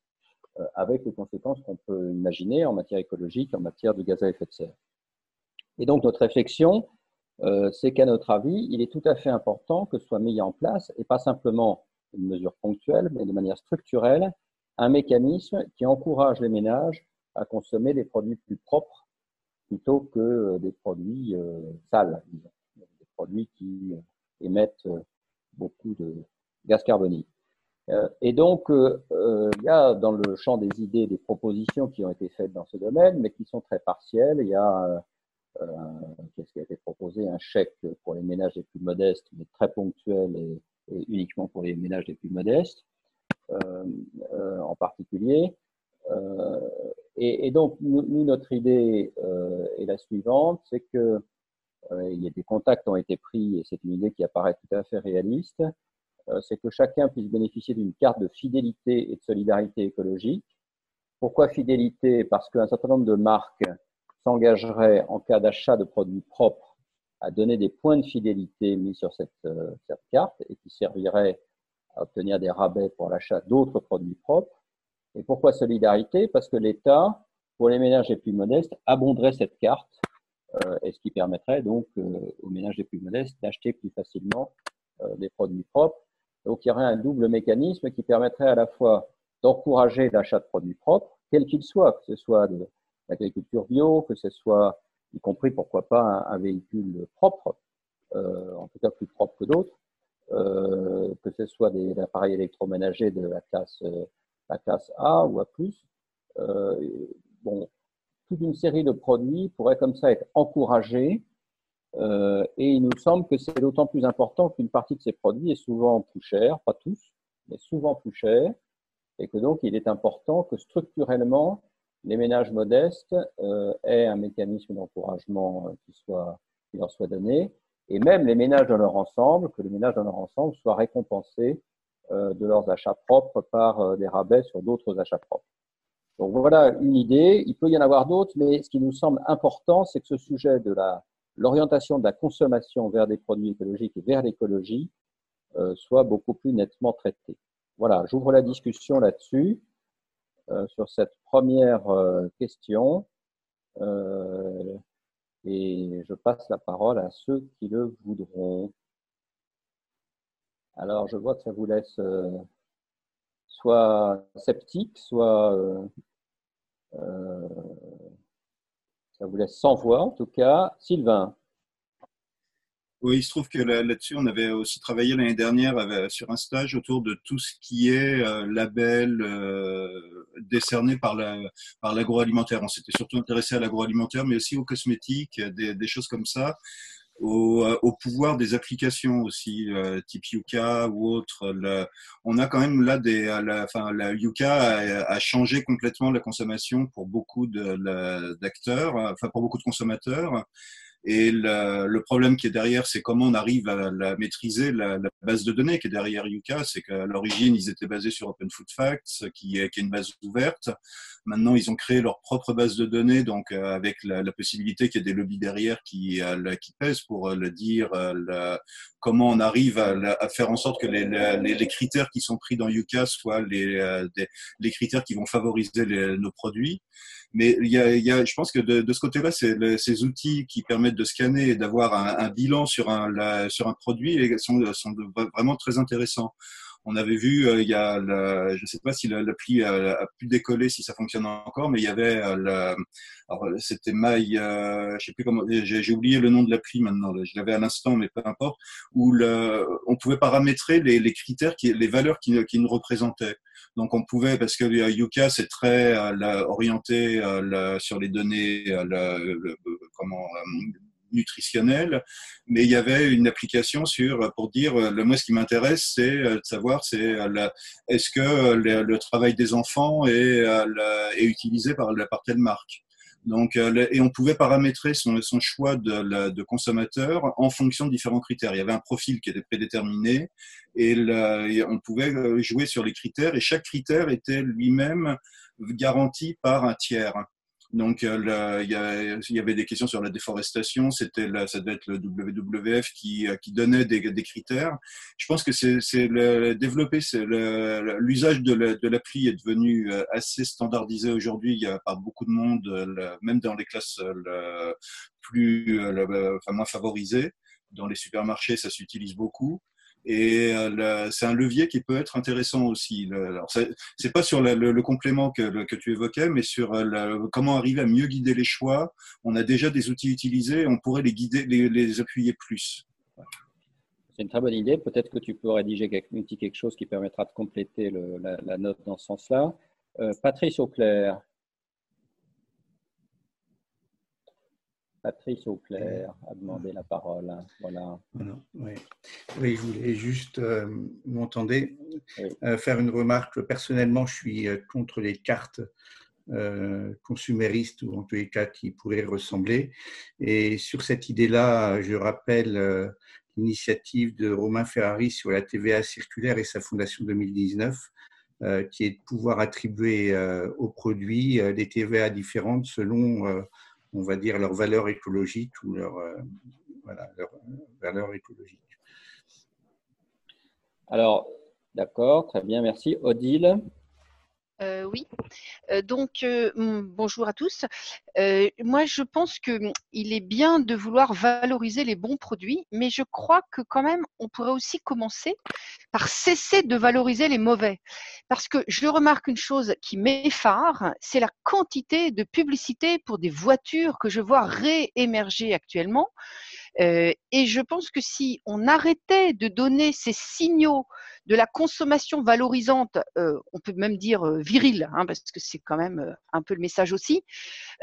avec les conséquences qu'on peut imaginer en matière écologique, en matière de gaz à effet de serre. Et donc notre réflexion, c'est qu'à notre avis, il est tout à fait important que soit mis en place, et pas simplement une mesure ponctuelle, mais de manière structurelle, un mécanisme qui encourage les ménages à consommer des produits plus propres plutôt que euh, des produits euh, sales, des produits qui euh, émettent beaucoup de gaz carbonique. Et donc, il y a dans le champ des idées des propositions qui ont été faites dans ce domaine, mais qui sont très partielles. Il y a, qu'est-ce qui a été proposé, un chèque pour les ménages les plus modestes, mais très ponctuel et, uniquement pour les ménages les plus modestes, en particulier. Et, donc, nous, notre idée euh, est la suivante, c'est que euh, il y a des contacts ont été pris, et c'est une idée qui apparaît tout à fait réaliste, euh, c'est que chacun puisse bénéficier d'une carte de fidélité et de solidarité écologique. Pourquoi fidélité? Parce qu'un certain nombre de marques s'engageraient en cas d'achat de produits propres à donner des points de fidélité mis sur cette, cette carte et qui serviraient à obtenir des rabais pour l'achat d'autres produits propres. Et pourquoi solidarité? Parce que l'État, pour les ménages les plus modestes, abonderait cette carte, euh, et ce qui permettrait donc euh, aux ménages les plus modestes d'acheter plus facilement euh, des produits propres. Donc il y aurait un double mécanisme qui permettrait à la fois d'encourager l'achat de produits propres, quels qu'ils soient, que ce soit de l'agriculture bio, que ce soit, y compris pourquoi pas un, véhicule propre, en tout cas plus propre que d'autres, que ce soit des appareils électroménagers de la classe la classe A ou A+, euh, bon, toute une série de produits pourraient comme ça être encouragés. Euh, et il nous semble que c'est d'autant plus important qu'une partie de ces produits est souvent plus chère, pas tous, mais souvent plus chère, et que donc il est important que structurellement, les ménages modestes euh, aient un mécanisme d'encouragement qui, qui leur soit donné, et même les ménages dans leur ensemble, que les ménages dans leur ensemble soient récompensés de leurs achats propres par euh, des rabais sur d'autres achats propres. Donc voilà une idée. Il peut y en avoir d'autres, mais ce qui nous semble important, c'est que ce sujet de l'orientation de la consommation vers des produits écologiques et vers l'écologie euh, soit beaucoup plus nettement traité. Voilà, j'ouvre la discussion là-dessus, sur cette première question, et je passe la parole à ceux qui le voudront. Alors, je vois que ça vous laisse euh, soit sceptique, soit euh, euh, ça vous laisse sans voix, en tout cas. Sylvain. Oui, il se trouve que là-dessus, on avait aussi travaillé l'année dernière sur un stage autour de tout ce qui est label décerné par l'agroalimentaire. on s'était surtout intéressé à l'agroalimentaire, mais aussi aux cosmétiques, des, choses comme ça. Euh, au, pouvoir des applications aussi, euh, type Yuka ou autre. on a quand même là des, la, enfin, la Yuka a, changé complètement la consommation pour beaucoup d'acteurs, enfin pour beaucoup de consommateurs. Et le, problème qui est derrière, c'est comment on arrive à la maîtriser, la, base de données qui est derrière Yuka. C'est qu'à l'origine, ils étaient basés sur Open Food Facts, qui est, qui est une base ouverte. Maintenant, ils ont créé leur propre base de données, donc euh, avec la, possibilité qu'il y ait des lobbies derrière qui, euh, qui pèsent pour euh, le dire, comment on arrive à, faire en sorte que les, les, critères qui sont pris dans Yuka soient les, les critères qui vont favoriser nos produits. Mais il y a, il y a, je pense que de, de ce côté-là, c'est ces outils qui permettent de scanner et d'avoir un, bilan sur un, sur un produit sont, sont vraiment très intéressants. On avait vu, euh, il y a, je ne sais pas si l'appli a, a, pu décoller, si ça fonctionne encore, mais il y avait, euh, alors c'était My, euh, je sais plus comment, j'ai oublié le nom de l'appli maintenant, je l'avais à l'instant, mais peu importe, où le, on pouvait paramétrer les, critères, qui, les valeurs qui, qui nous représentaient. Donc on pouvait, parce que Yuka c'est très orienté sur les données, le, comment nutritionnel, mais il y avait une application sur pour dire euh, le moi ce qui m'intéresse c'est euh, de savoir c'est euh, est-ce que le, travail des enfants est, utilisé par, par telle marque. Donc, et on pouvait paramétrer son, son choix de, consommateur en fonction de différents critères. Il y avait un profil qui était prédéterminé et on pouvait jouer sur les critères et chaque critère était lui-même garanti par un tiers. Donc, euh, il y, avait des questions sur la déforestation. C'était ça devait être le WWF qui, euh, qui donnait des, critères. Je pense que c'est le, développer, l'usage de l'appli est devenu euh, assez standardisé aujourd'hui. Pas beaucoup de monde, même dans les classes plus, enfin, moins favorisées. Dans les supermarchés, ça s'utilise beaucoup. Et euh, c'est un levier qui peut être intéressant aussi. Alors, c'est pas sur le, complément que, tu évoquais, mais sur euh, comment arriver à mieux guider les choix. On a déjà des outils utilisés, on pourrait les guider, les, appuyer plus. C'est une très bonne idée. Peut-être que tu peux rédiger quelque, chose qui permettra de compléter la, note dans ce sens-là. Euh, Patrice Auclair. Patrice Auclair a demandé la parole. Voilà. oui. oui. je voulais juste, euh, m'entendez, euh, faire une remarque. Personnellement, je suis euh, contre les cartes consuméristes ou en tous les cas qui pourraient ressembler. Et sur cette idée-là, je rappelle l'initiative de Romain Ferrari sur la TVA circulaire et sa fondation 2019 qui est de pouvoir attribuer aux produits des TVA différentes selon on va dire, leur valeur écologique ou leur, euh, leur valeur écologique. Alors, d'accord, très bien, merci. Odile? Euh, oui, euh, donc hmm, bonjour à tous. moi, je pense qu'il hmm, est bien de vouloir valoriser les bons produits, mais je crois que quand même, on pourrait aussi commencer par cesser de valoriser les mauvais. Parce que je remarque une chose qui m'effare, c'est la quantité de publicité pour des voitures que je vois réémerger actuellement. Et je pense que si on arrêtait de donner ces signaux de la consommation valorisante, on peut même dire virile, hein, parce que c'est quand même un peu le message aussi,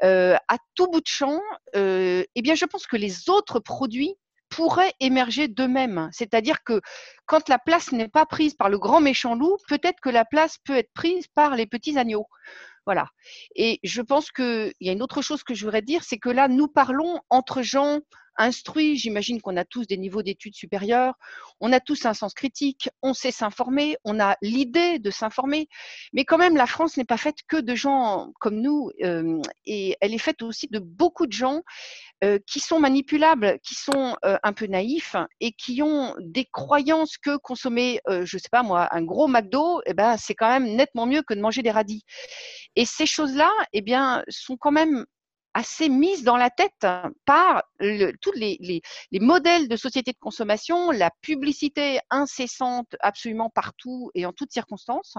à tout bout de champ, eh bien, je pense que les autres produits pourraient émerger d'eux-mêmes. C'est-à-dire que quand la place n'est pas prise par le grand méchant loup, peut-être que la place peut être prise par les petits agneaux. Voilà. Et je pense qu'il y a une autre chose que je voudrais dire, c'est que là, nous parlons entre gens instruits. J'imagine qu'on a tous des niveaux d'études supérieurs. On a tous un sens critique. On sait s'informer. On a l'idée de s'informer. Mais quand même, la France n'est pas faite que de gens comme nous. Euh, et elle est faite aussi de beaucoup de gens euh, qui sont manipulables, qui sont euh, un peu naïfs et qui ont des croyances que consommer, je sais pas moi, un gros McDo, eh ben, c'est quand même nettement mieux que de manger des radis. Et ces choses-là, eh bien, sont quand même assez mise dans la tête par tous les, les, modèles de société de consommation, la publicité incessante absolument partout et en toutes circonstances.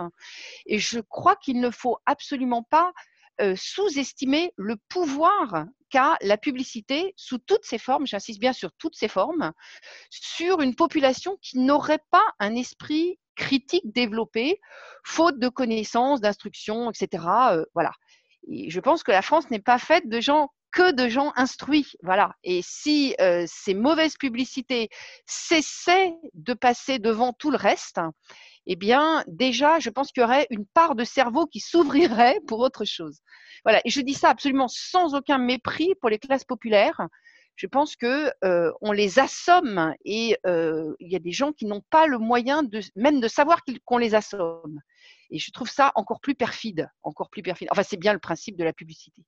Et je crois qu'il ne faut absolument pas euh, sous-estimer le pouvoir qu'a la publicité sous toutes ses formes, j'insiste bien sur toutes ses formes, sur une population qui n'aurait pas un esprit critique développé, faute de connaissances, d'instructions, etc. Euh, voilà je pense que la France n'est pas faite de gens que de gens instruits, voilà. Et si euh, ces mauvaises publicités cessaient de passer devant tout le reste, eh bien, déjà, je pense qu'il y aurait une part de cerveau qui s'ouvrirait pour autre chose. Voilà. Et je dis ça absolument sans aucun mépris pour les classes populaires. Je pense que euh, on les assomme et euh, il y a des gens qui n'ont pas le moyen de même de savoir qu'on les assomme. Et je trouve ça encore plus perfide, encore plus perfide. Enfin, c'est bien le principe de la publicité.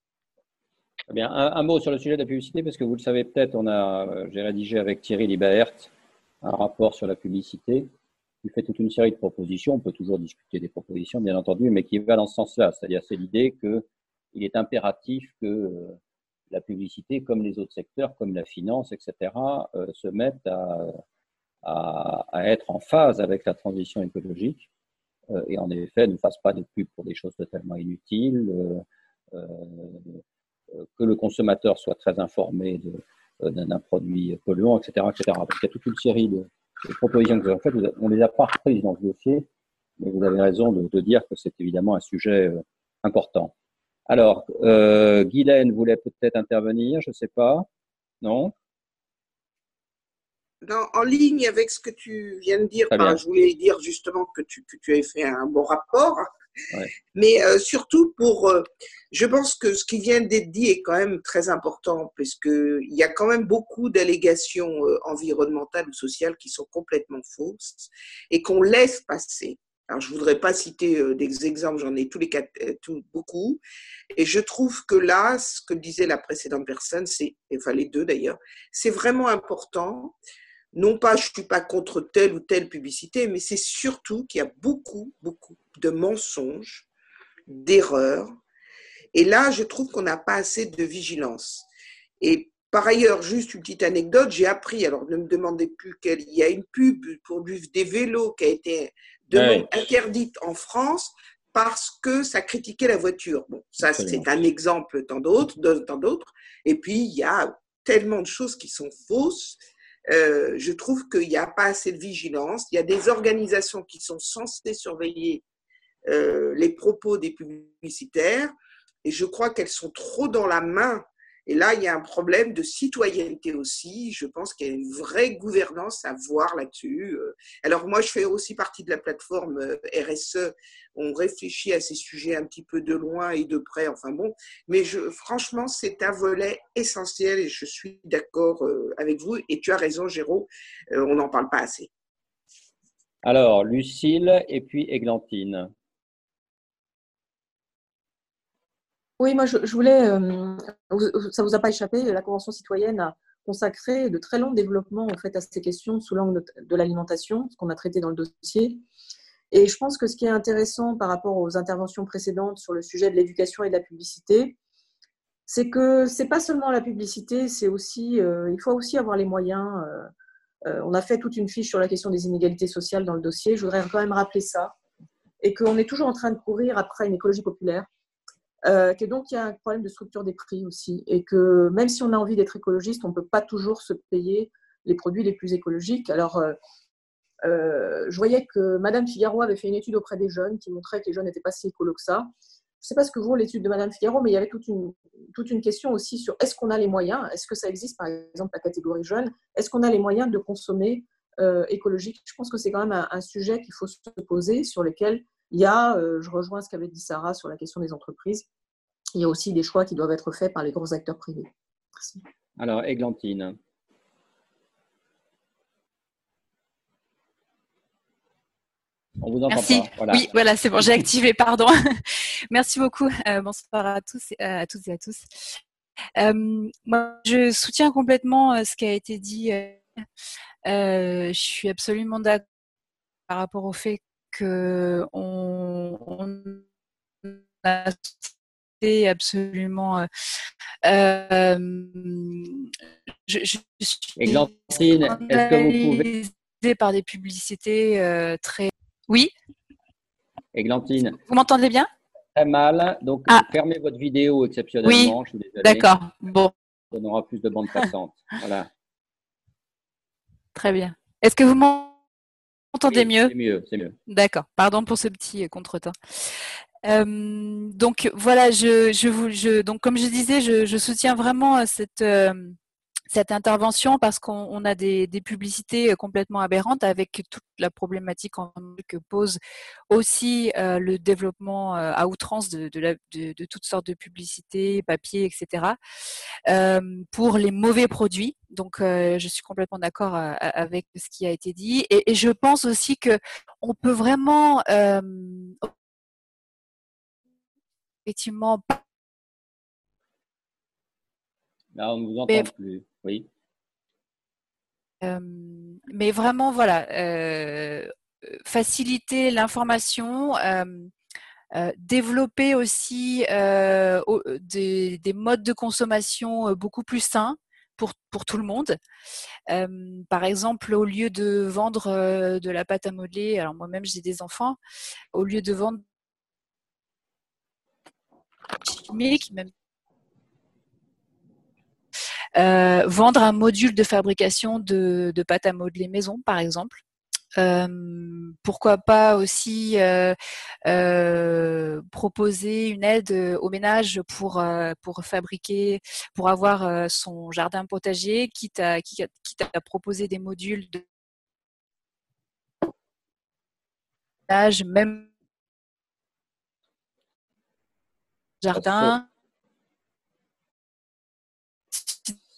Eh bien, un, mot sur le sujet de la publicité, parce que vous le savez peut-être, on a, j'ai rédigé avec Thierry Libaert un rapport sur la publicité qui fait toute une série de propositions. On peut toujours discuter des propositions, bien entendu, mais qui va dans ce sens-là. C'est-à-dire, c'est l'idée qu'il est impératif que euh, la publicité, comme les autres secteurs, comme la finance, etc., euh, se mettent à, à, être en phase avec la transition écologique euh, et en effet ne fassent pas de pub pour des choses totalement inutiles, que le consommateur soit très informé d'un produit polluant, etc., etc. Parce qu'il y a toute une série de, propositions que vous avez faites, on ne les a pas reprises dans ce dossier, mais vous avez raison de, dire que c'est évidemment un sujet euh, important. Alors, euh, Guylaine voulait peut-être intervenir, je ne sais pas. Non? En ligne avec ce que tu viens de dire, je voulais dire justement que tu, que tu avais fait un bon rapport. Mais euh, surtout pour, euh, je pense que ce qui vient d'être dit est quand même très important, puisqu'il y a quand même beaucoup d'allégations euh, environnementales ou sociales qui sont complètement fausses et qu'on laisse passer. Alors, je voudrais pas citer des exemples, j'en ai tous les quatre, tout, beaucoup. Et je trouve que là, ce que disait la précédente personne, c'est, enfin les deux d'ailleurs, c'est vraiment important non pas je suis pas contre telle ou telle publicité, mais c'est surtout qu'il y a beaucoup, beaucoup de mensonges, d'erreurs. Et là, je trouve qu'on n'a pas assez de vigilance. Et par ailleurs, juste une petite anecdote, j'ai appris, alors ne me demandez plus quelle, il y a une pub pour des vélos qui a été interdite en France parce que ça critiquait la voiture. Bon, ça c'est un exemple tant d'autres, tant d'autres. Et puis il y a tellement de choses qui sont fausses euh, je trouve qu'il n'y a pas assez de vigilance. Il y a des organisations qui sont censées surveiller euh, les propos des publicitaires et je crois qu'elles sont trop dans la main et là, il y a un problème de citoyenneté aussi. Je pense qu'il y a une vraie gouvernance à voir là-dessus. Euh, alors moi, je fais aussi partie de la plateforme euh, RSE. On réfléchit à ces sujets un petit peu de loin et de près. Enfin bon, mais franchement, c'est un volet essentiel et je suis d'accord euh, avec vous. Et tu as raison, Géraud, on n'en parle pas assez. Alors, Lucille et puis Églantine. Oui, moi je, voulais, euh, ça ne vous a pas échappé, la Convention citoyenne a consacré de très longs développements en fait, à ces questions sous l'angle de l'alimentation, ce qu'on a traité dans le dossier. Et je pense que ce qui est intéressant par rapport aux interventions précédentes sur le sujet de l'éducation et de la publicité, c'est que ce n'est pas seulement la publicité, c'est aussi, euh, il faut aussi avoir les moyens. Euh, on a fait toute une fiche sur la question des inégalités sociales dans le dossier. Je voudrais quand même rappeler ça. Et qu'on est toujours en train de courir après une écologie populaire euh, que donc il y a un problème de structure des prix aussi, et que même si on a envie d'être écologiste, on ne peut pas toujours se payer les produits les plus écologiques. Alors, euh, euh, je voyais que Madame Figaro avait fait une étude auprès des jeunes qui montrait que les jeunes n'étaient pas si écolos que ça. Je ne sais pas ce que vaut l'étude de Madame Figaro, mais il y avait toute une, toute une question aussi sur est-ce qu'on a les moyens, est-ce que ça existe par exemple la catégorie jeune, est-ce qu'on a les moyens de consommer écologique? Je pense que c'est quand même un sujet qu'il faut se poser, sur lequel il y a, euh, je rejoins ce qu'avait dit Sarah sur la question des entreprises, il y a aussi des choix qui doivent être faits par les gros acteurs privés. Merci. Alors, Églantine. On vous entend Merci. Pas. Oui, voilà, c'est bon, j'ai activé, pardon. Merci beaucoup. Euh, bonsoir à tous, à toutes et à tous. Euh, moi, je soutiens complètement ce qui a été dit. je suis absolument d'accord par rapport au fait que on, a absolument. Euh, euh, je, je, suis est-ce que vous pouvez par des publicités euh, très. Oui. Églantine. Vous m'entendez bien? Très mal. Donc ah. fermez votre vidéo exceptionnellement. Oui. D'accord. Bon. On aura plus de bandes passantes. Voilà. Très bien. Est-ce que vous m'entendez entendez mieux C'est mieux, c'est mieux. D'accord. Pardon pour ce petit contretemps. Euh, donc voilà, je, je, vous, je, donc comme je disais, je, je soutiens vraiment euh, cette, euh, cette intervention parce qu'on a des, publicités complètement aberrantes avec toute la problématique que pose aussi euh, le développement euh, à outrance de, de, toutes sortes de publicités, papier, etc. Euh, pour les mauvais produits. Donc, je suis complètement d'accord avec ce qui a été dit. Et, et, je pense aussi que on peut vraiment effectivement Là, on ne vous entend plus. Oui. mais vraiment, voilà, faciliter l'information, développer aussi des, modes de consommation beaucoup plus sains pour, pour tout le monde. par exemple, au lieu de vendre de la pâte à modeler, alors moi-même j'ai des enfants, au lieu de vendre chimique, même euh, vendre un module de fabrication de, de pâte à modeler maison, par exemple. Euh, pourquoi pas aussi euh, euh, proposer une aide au ménage pour pour fabriquer, pour avoir son jardin potager, quitte à quitte à proposer des modules de même jardin.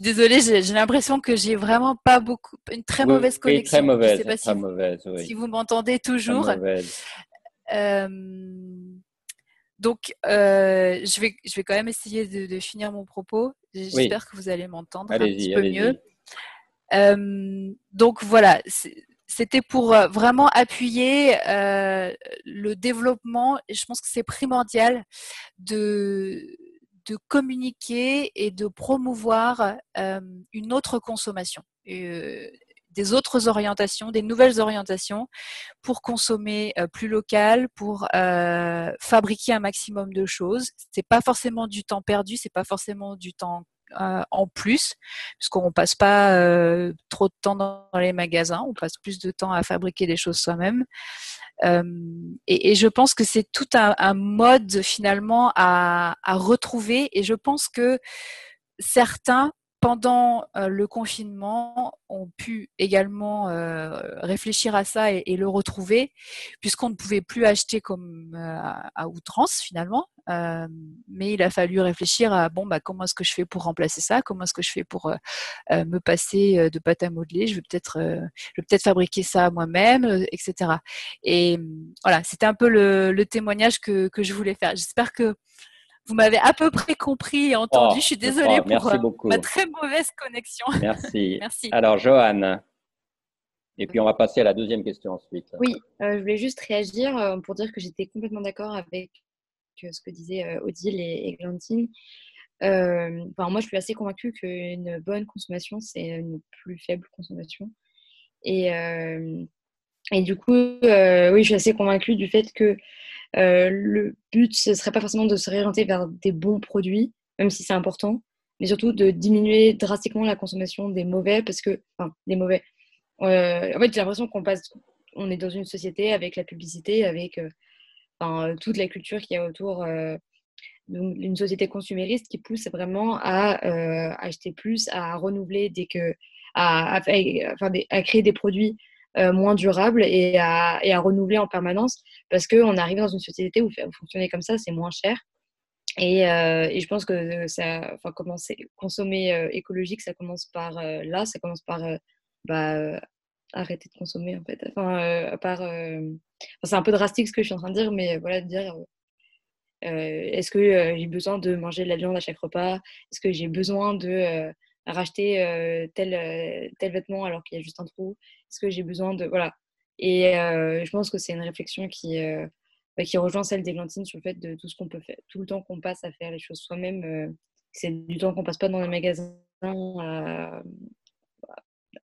Désolée, j'ai l'impression que j'ai vraiment pas beaucoup, une très mauvaise connexion. très mauvaise, sais pas très si, mauvaise, oui. si vous m'entendez toujours. Euh, donc, euh, je, vais, je vais quand même essayer de, finir mon propos. J'espère que vous allez m'entendre un petit peu mieux. Euh, donc voilà, c'était pour vraiment appuyer le développement. Et je pense que c'est primordial de de communiquer et de promouvoir une autre consommation, des autres orientations, des nouvelles orientations pour consommer plus local, pour fabriquer un maximum de choses. C'est pas forcément du temps perdu, c'est pas forcément du temps en plus, puisqu'on passe pas trop de temps dans les magasins, on passe plus de temps à fabriquer des choses soi-même. Et, je pense que c'est tout un, mode finalement à, à, retrouver. Et je pense que certains pendant euh, le confinement, ont pu également euh, réfléchir à ça et, le retrouver, puisqu'on ne pouvait plus acheter comme euh, à, outrance finalement. mais il a fallu réfléchir à bon bah comment est-ce que je fais pour remplacer ça, comment est-ce que je fais pour me passer de pâte à modeler, je vais peut-être peut-être fabriquer ça moi-même, etc. Et voilà, c'était un peu le, témoignage que, que je voulais faire. J'espère que vous m'avez à peu près compris et entendu. Oh, je suis désolée pour euh, ma très mauvaise connexion. Merci. Merci. Alors, Johan. Et puis, on va passer à la deuxième question ensuite. Oui, euh, je voulais juste réagir euh, pour dire que j'étais complètement d'accord avec ce que disaient Odile et, et Glantine. enfin, moi, je suis assez convaincue qu'une bonne consommation, c'est une plus faible consommation. Et, et du coup, oui, je suis assez convaincue du fait que euh, le but, ce serait pas forcément de se réorienter vers des bons produits, même si c'est important, mais surtout de diminuer drastiquement la consommation des mauvais, parce que, enfin, des mauvais. Euh, en fait, j'ai l'impression qu'on passe, on est dans une société avec la publicité, avec euh, enfin, toute la culture qui y a autour d'une société consumériste qui pousse vraiment à acheter plus, à renouveler dès que, à créer des produits euh, moins durable et à, et à, renouveler en permanence parce qu'on arrive dans une société où, fonctionner comme ça, c'est moins cher. Et, euh, et, je pense que ça, enfin, commencer, consommer euh, écologique, ça commence par là, ça commence par bah, arrêter de consommer en fait. Enfin, par, c'est un peu drastique ce que je suis en train de dire, mais voilà, de dire est-ce que j'ai besoin de manger de la viande à chaque repas? Est-ce que j'ai besoin de racheter tel, tel vêtement alors qu'il y a juste un trou Est-ce que j'ai besoin de. Voilà. Et je pense que c'est une réflexion qui, bah, qui rejoint celle d'Églantine sur le fait de tout ce qu'on peut faire, tout le temps qu'on passe à faire les choses soi-même. c'est du temps qu'on passe pas dans les magasins à,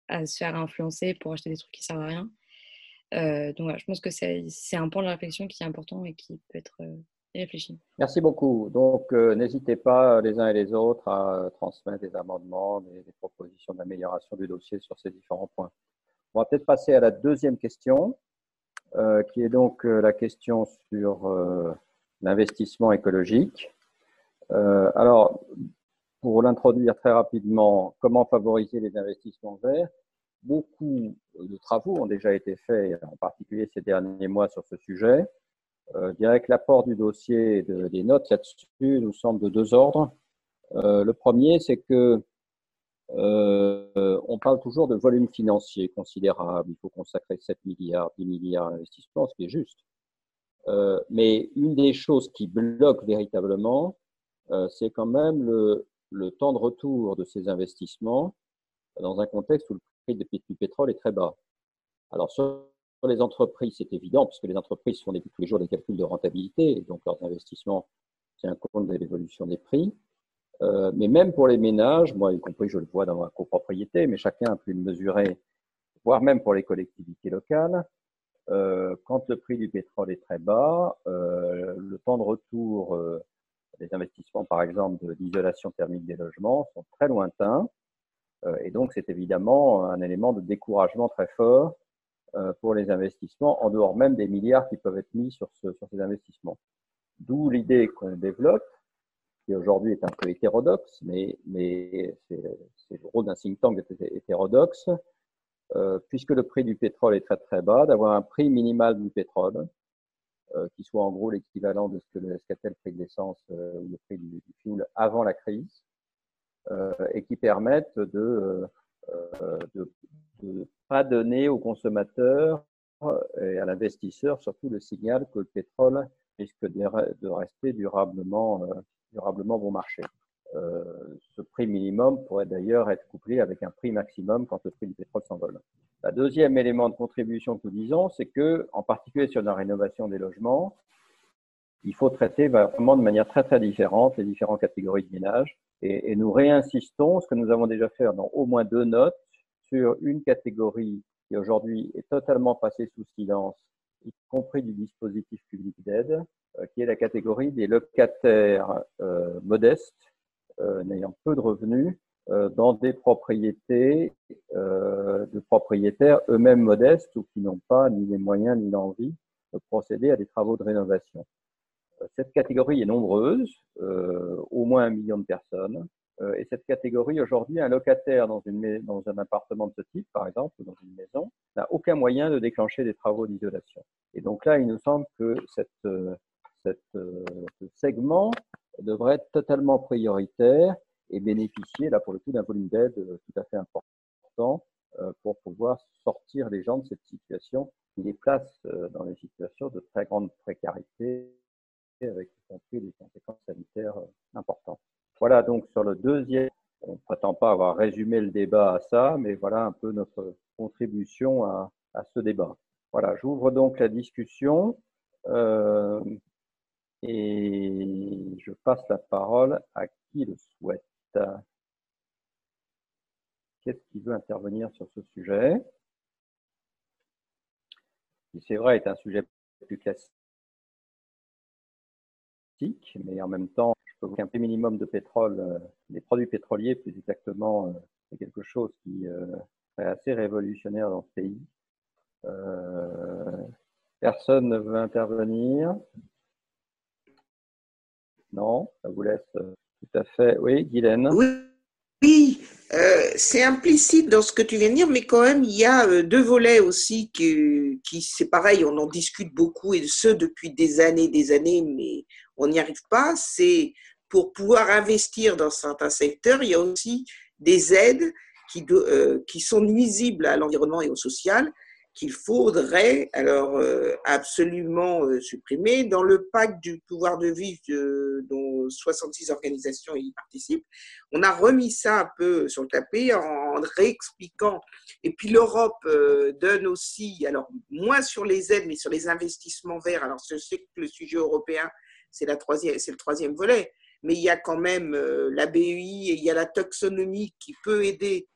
à, se faire influencer pour acheter des trucs qui servent à rien. donc voilà, je pense que c'est un point de réflexion qui est important et qui peut être Merci beaucoup. Donc, euh, n'hésitez pas euh, les uns et les autres à euh, transmettre des amendements, des, propositions d'amélioration du dossier sur ces différents points. On va peut-être passer à la deuxième question, qui est donc la question sur l'investissement écologique. alors, pour l'introduire très rapidement, comment favoriser les investissements verts? Beaucoup de travaux ont déjà été faits, en particulier ces derniers mois, sur ce sujet. Euh, je dirais que l'apport du dossier des notes là-dessus nous semble de deux ordres. Euh, le premier, c'est que euh, on parle toujours de volume financier considérable. Il faut consacrer 7 milliards, 10 milliards d'investissements, ce qui est juste. Euh, mais une des choses qui bloque véritablement, euh, c'est quand même le, le, temps de retour de ces investissements dans un contexte où le prix du pétrole est très bas. Alors, sur les entreprises, c'est évident, puisque les entreprises font tous les jours des calculs de rentabilité, et donc leurs investissements tiennent compte de l'évolution des prix. Euh, mais même pour les ménages, moi y compris, je le vois dans ma copropriété, mais chacun a pu le mesurer, voire même pour les collectivités locales, euh, quand le prix du pétrole est très bas, euh, le temps de retour euh, des investissements, par exemple, d'isolation thermique des logements, sont très lointains. Euh, et donc, c'est évidemment un élément de découragement très fort pour les investissements, en dehors même des milliards qui peuvent être mis sur, ce, sur ces investissements. D'où l'idée qu'on développe qui aujourd'hui est un peu hétérodoxe, mais, c'est le rôle d'un think tank hétérodoxe, euh, puisque le prix du pétrole est très très bas, d'avoir un prix minimal du pétrole, euh, qui soit en gros l'équivalent de ce qu'était le prix de l'essence euh, ou le prix du, du, fuel avant la crise, euh, et qui permettent de euh, pas donner aux consommateurs et à l'investisseur surtout le signal que le pétrole risque de, de rester durablement durablement bon marché. Euh, ce prix minimum pourrait d'ailleurs être couplé avec un prix maximum quand le prix du pétrole s'envole. Le deuxième élément de contribution que nous disons, c'est que, en particulier sur la rénovation des logements, il faut traiter vraiment de manière très très différente les différentes catégories de ménages. Et, nous réinsistons, ce que nous avons déjà fait dans au moins deux notes, sur une catégorie qui aujourd'hui est totalement passée sous silence, y compris du dispositif public d'aide, euh, qui est la catégorie des locataires euh, modestes, euh, n'ayant peu de revenus, dans des propriétés de propriétaires eux-mêmes modestes ou qui n'ont pas ni les moyens ni l'envie de procéder à des travaux de rénovation. Cette catégorie est nombreuse, au moins un million de personnes. Et cette catégorie, aujourd'hui, un locataire dans, un appartement de ce type, par exemple, ou dans une maison, n'a aucun moyen de déclencher des travaux d'isolation. Et donc là, il nous semble que cette, euh, ce segment devrait être totalement prioritaire et bénéficier, là pour le coup, d'un volume d'aide euh, tout à fait important euh, pour pouvoir sortir les gens de cette situation qui les place dans des situations de très grande précarité avec y compris des conséquences sanitaires importantes. Voilà donc sur le deuxième, on ne prétend pas avoir résumé le débat à ça, mais voilà un peu notre contribution à, ce débat. Voilà, j'ouvre donc la discussion. Euh, et je passe la parole à qui le souhaite. Qu'est-ce qui veut intervenir sur ce sujet? Qui, c'est vrai, est un sujet plus classique, mais en même temps, je peux vous qu'un prix minimum de pétrole, euh, des produits pétroliers plus exactement, euh, c'est quelque chose qui euh, est assez révolutionnaire dans ce pays. personne ne veut intervenir. Non, ça vous laisse tout à fait. Oui, Guylaine Oui, oui c'est implicite dans ce que tu viens de dire, mais quand même, il y a deux volets aussi qui, qui c'est pareil, on en discute beaucoup, et ce depuis des années, des années, mais on n'y arrive pas. C'est pour pouvoir investir dans certains secteurs, il y a aussi des aides qui, euh, sont nuisibles à l'environnement et au social qu'il faudrait alors euh, absolument euh, supprimer. Dans le pacte du pouvoir de vivre dont 66 organisations y participent, on a remis ça un peu sur le tapis en, réexpliquant. Et puis l'Europe donne aussi, alors moins sur les aides, mais sur les investissements verts. Alors je sais que le sujet européen, c'est la troisième, c'est le troisième volet, mais il y a quand même la BEI et il y a la taxonomie qui peut aider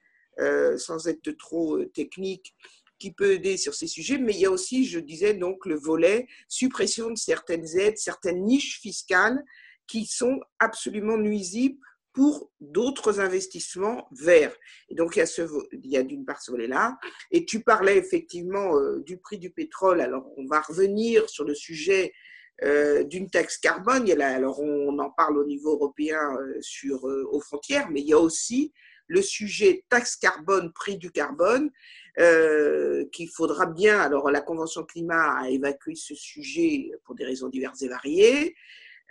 sans être trop technique qui peut aider sur ces sujets, mais il y a aussi, je disais, donc le volet suppression de certaines aides, certaines niches fiscales qui sont absolument nuisibles pour d'autres investissements verts. Et donc, il y a, d'une part ce volet-là. Et tu parlais effectivement euh, du prix du pétrole. Alors, on va revenir sur le sujet d'une taxe carbone. Il alors on en parle au niveau européen sur, aux frontières, mais il y a aussi le sujet taxe carbone, prix du carbone, euh, qu'il faudra bien, alors la Convention climat a évacué ce sujet pour des raisons diverses et variées,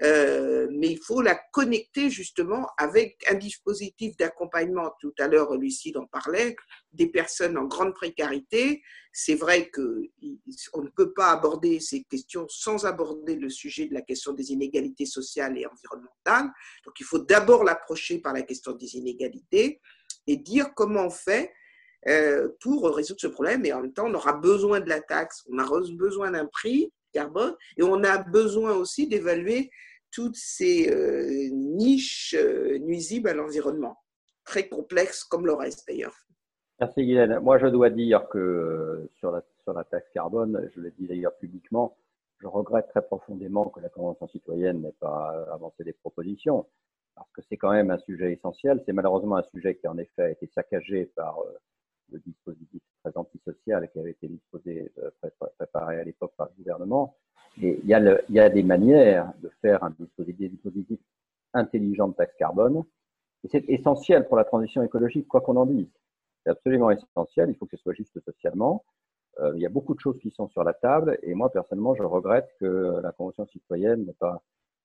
euh, mais il faut la connecter justement avec un dispositif d'accompagnement. Tout à l'heure, Lucille en parlait, des personnes en grande précarité. C'est vrai qu'on ne peut pas aborder ces questions sans aborder le sujet de la question des inégalités sociales et environnementales. Donc il faut d'abord l'approcher par la question des inégalités et dire comment on fait euh, pour résoudre ce problème. Et en même temps, on aura besoin de la taxe, on a besoin d'un prix carbone et on a besoin aussi d'évaluer toutes ces euh, niches euh, nuisibles à l'environnement, très complexes comme le reste d'ailleurs. Merci Guylaine. Moi, je dois dire que sur la, sur la taxe carbone, je l'ai dit d'ailleurs publiquement, je regrette très profondément que la Convention citoyenne n'ait pas avancé des propositions, parce que c'est quand même un sujet essentiel. C'est malheureusement un sujet qui, en effet, a été saccagé par le dispositif très antisocial qui avait été disposé, euh, préparé à l'époque par le gouvernement. Et il y, a des manières de faire un dispositif, dispositif intelligent de taxe carbone. C'est essentiel pour la transition écologique, quoi qu'on en dise. C'est absolument essentiel. Il faut que ce soit juste socialement. Euh, il y a beaucoup de choses qui sont sur la table. Et moi, personnellement, je regrette que la Convention citoyenne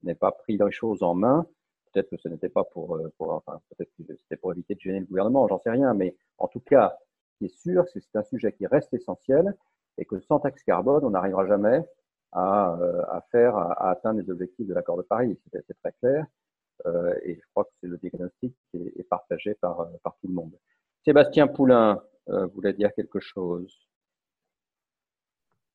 n'ait pas, pris les choses en main. Peut-être que ce n'était pas euh, peut-être c'était pour éviter de gêner le gouvernement, j'en sais rien. Mais en tout cas, qui est sûr, c'est que c'est un sujet qui reste essentiel et que sans taxe carbone, on n'arrivera jamais à, euh, à faire, à, atteindre les objectifs de l'accord de Paris. C'est très clair. Euh, et je crois que c'est le diagnostic qui est, partagé par, euh, par tout le monde. Sébastien Poulain euh, voulait dire quelque chose.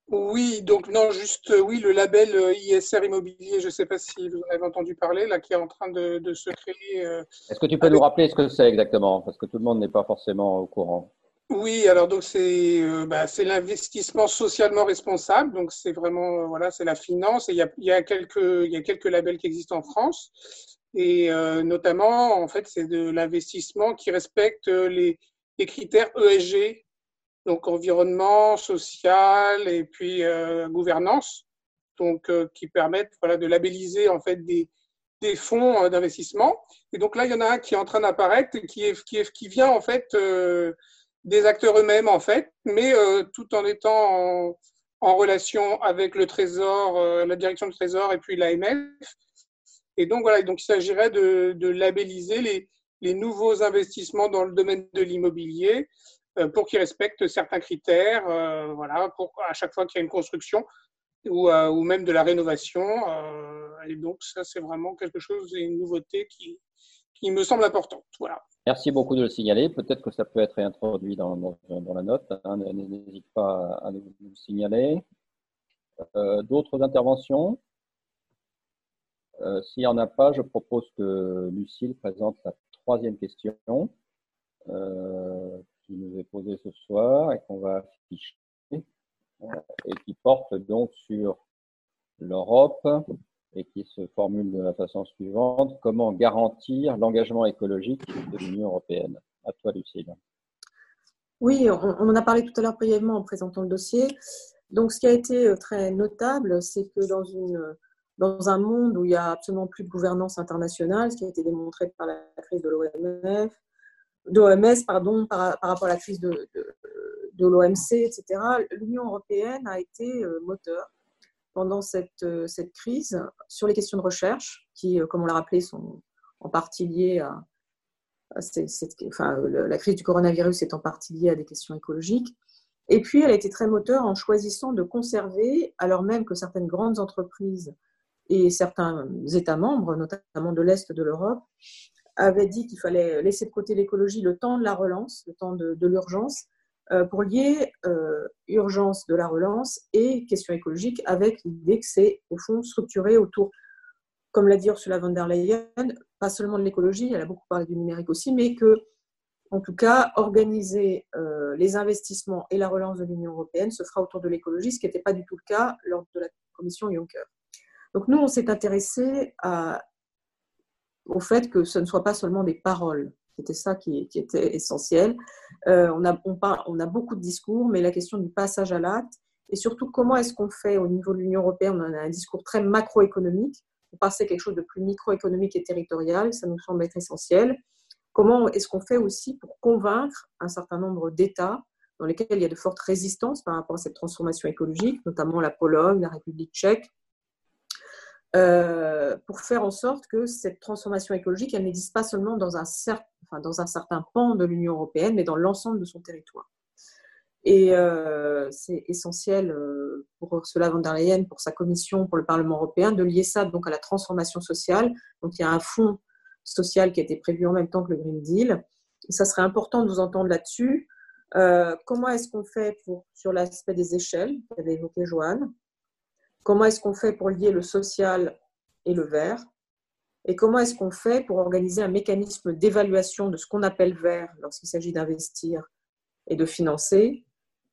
Oui, donc non, juste oui, le label ISR immobilier, je ne sais pas si vous en avez entendu parler, là, qui est en train de, de se créer. Est-ce que tu peux nous rappeler ce que c'est exactement? Parce que tout le monde n'est pas forcément au courant. Oui, alors donc c'est euh, bah, c'est l'investissement socialement responsable, donc c'est vraiment euh, voilà c'est la finance. Et il y a, y a quelques il y a quelques labels qui existent en France. Et euh, notamment en fait c'est de l'investissement qui respecte les, les, critères ESG donc environnement, social et puis gouvernance. Donc qui permettent voilà de labelliser en fait des des fonds d'investissement. Et donc là il y en a un qui est en train d'apparaître qui est qui est qui vient en fait des acteurs eux-mêmes en fait, mais euh, tout en étant en, relation avec le Trésor, euh, la direction du Trésor et puis l'AMF. Et donc voilà, donc il s'agirait de, de, labelliser les, les, nouveaux investissements dans le domaine de l'immobilier euh, pour qu'ils respectent certains critères, voilà, pour à chaque fois qu'il y a une construction ou, ou même de la rénovation. et donc ça, c'est vraiment quelque chose, une nouveauté qui, qui me semble importante. Voilà. Merci beaucoup de le signaler. Peut-être que ça peut être réintroduit dans, dans, la note. Hein. N'hésite pas à nous, le signaler. Euh, d'autres interventions? Euh, S'il n'y en a pas, je propose que Lucille présente la troisième question euh, qui nous est posée ce soir et qu'on va afficher et qui porte donc sur l'Europe et qui se formule de la façon suivante. Comment garantir l'engagement écologique de l'Union européenne? À toi, Lucille. Oui, on, en a parlé tout à l'heure brièvement en présentant le dossier. Donc, ce qui a été euh, très notable, c'est que dans, une, dans un monde où il n'y a absolument plus de gouvernance internationale, ce qui a été démontré par la crise de l'OMF, d'OMS, pardon, par, rapport à la crise de, de, de l'OMC, etc., l'Union européenne a été euh, moteur pendant cette, euh, cette crise sur les questions de recherche, qui, euh, comme on l'a rappelé, sont en partie liées à, enfin, la crise du coronavirus est en partie liée à des questions écologiques. Et puis, elle a été très moteur en choisissant de conserver, alors même que certaines grandes entreprises et certains États membres, notamment de l'Est de l'Europe, avaient dit qu'il fallait laisser de côté l'écologie le temps de la relance, le temps de, l'urgence, pour lier euh, urgence de la relance et question écologique avec l'idée que c'est au fond structuré autour, comme l'a dit Ursula von der Leyen, pas seulement de l'écologie, elle a beaucoup parlé du numérique aussi, mais que, en tout cas, organiser euh, les investissements et la relance de l'Union européenne se fera autour de l'écologie, ce qui n'était pas du tout le cas lors de la commission Juncker. Donc nous, on s'est intéressé au fait que ce ne soit pas seulement des paroles, c'était ça qui, était essentiel. Euh, on, a, on, on, a beaucoup de discours, mais la question du passage à l'acte et surtout comment est-ce qu'on fait au niveau de l'Union européenne, on a un discours très macroéconomique, pour passer quelque chose de plus microéconomique et territorial, ça nous semble être essentiel. Comment est-ce qu'on fait aussi pour convaincre un certain nombre d'États dans lesquels il y a de fortes résistances par rapport à cette transformation écologique, notamment la Pologne, la République tchèque, euh, pour faire en sorte que cette transformation écologique, elle n'existe pas seulement dans un, dans un certain pan de l'Union européenne, mais dans l'ensemble de son territoire. Et euh, c'est essentiel euh, pour Ursula von der Leyen, pour sa commission, pour le Parlement européen, de lier ça donc à la transformation sociale. Donc il y a un fonds social qui a été prévu en même temps que le Green Deal. Et ça serait important de vous entendre là-dessus. Euh, comment est-ce qu'on fait pour, sur l'aspect des échelles, qu'avait évoqué Joanne Comment est-ce qu'on fait pour lier le social et le vert? Et comment est-ce qu'on fait pour organiser un mécanisme d'évaluation de ce qu'on appelle vert lorsqu'il s'agit d'investir et de financer?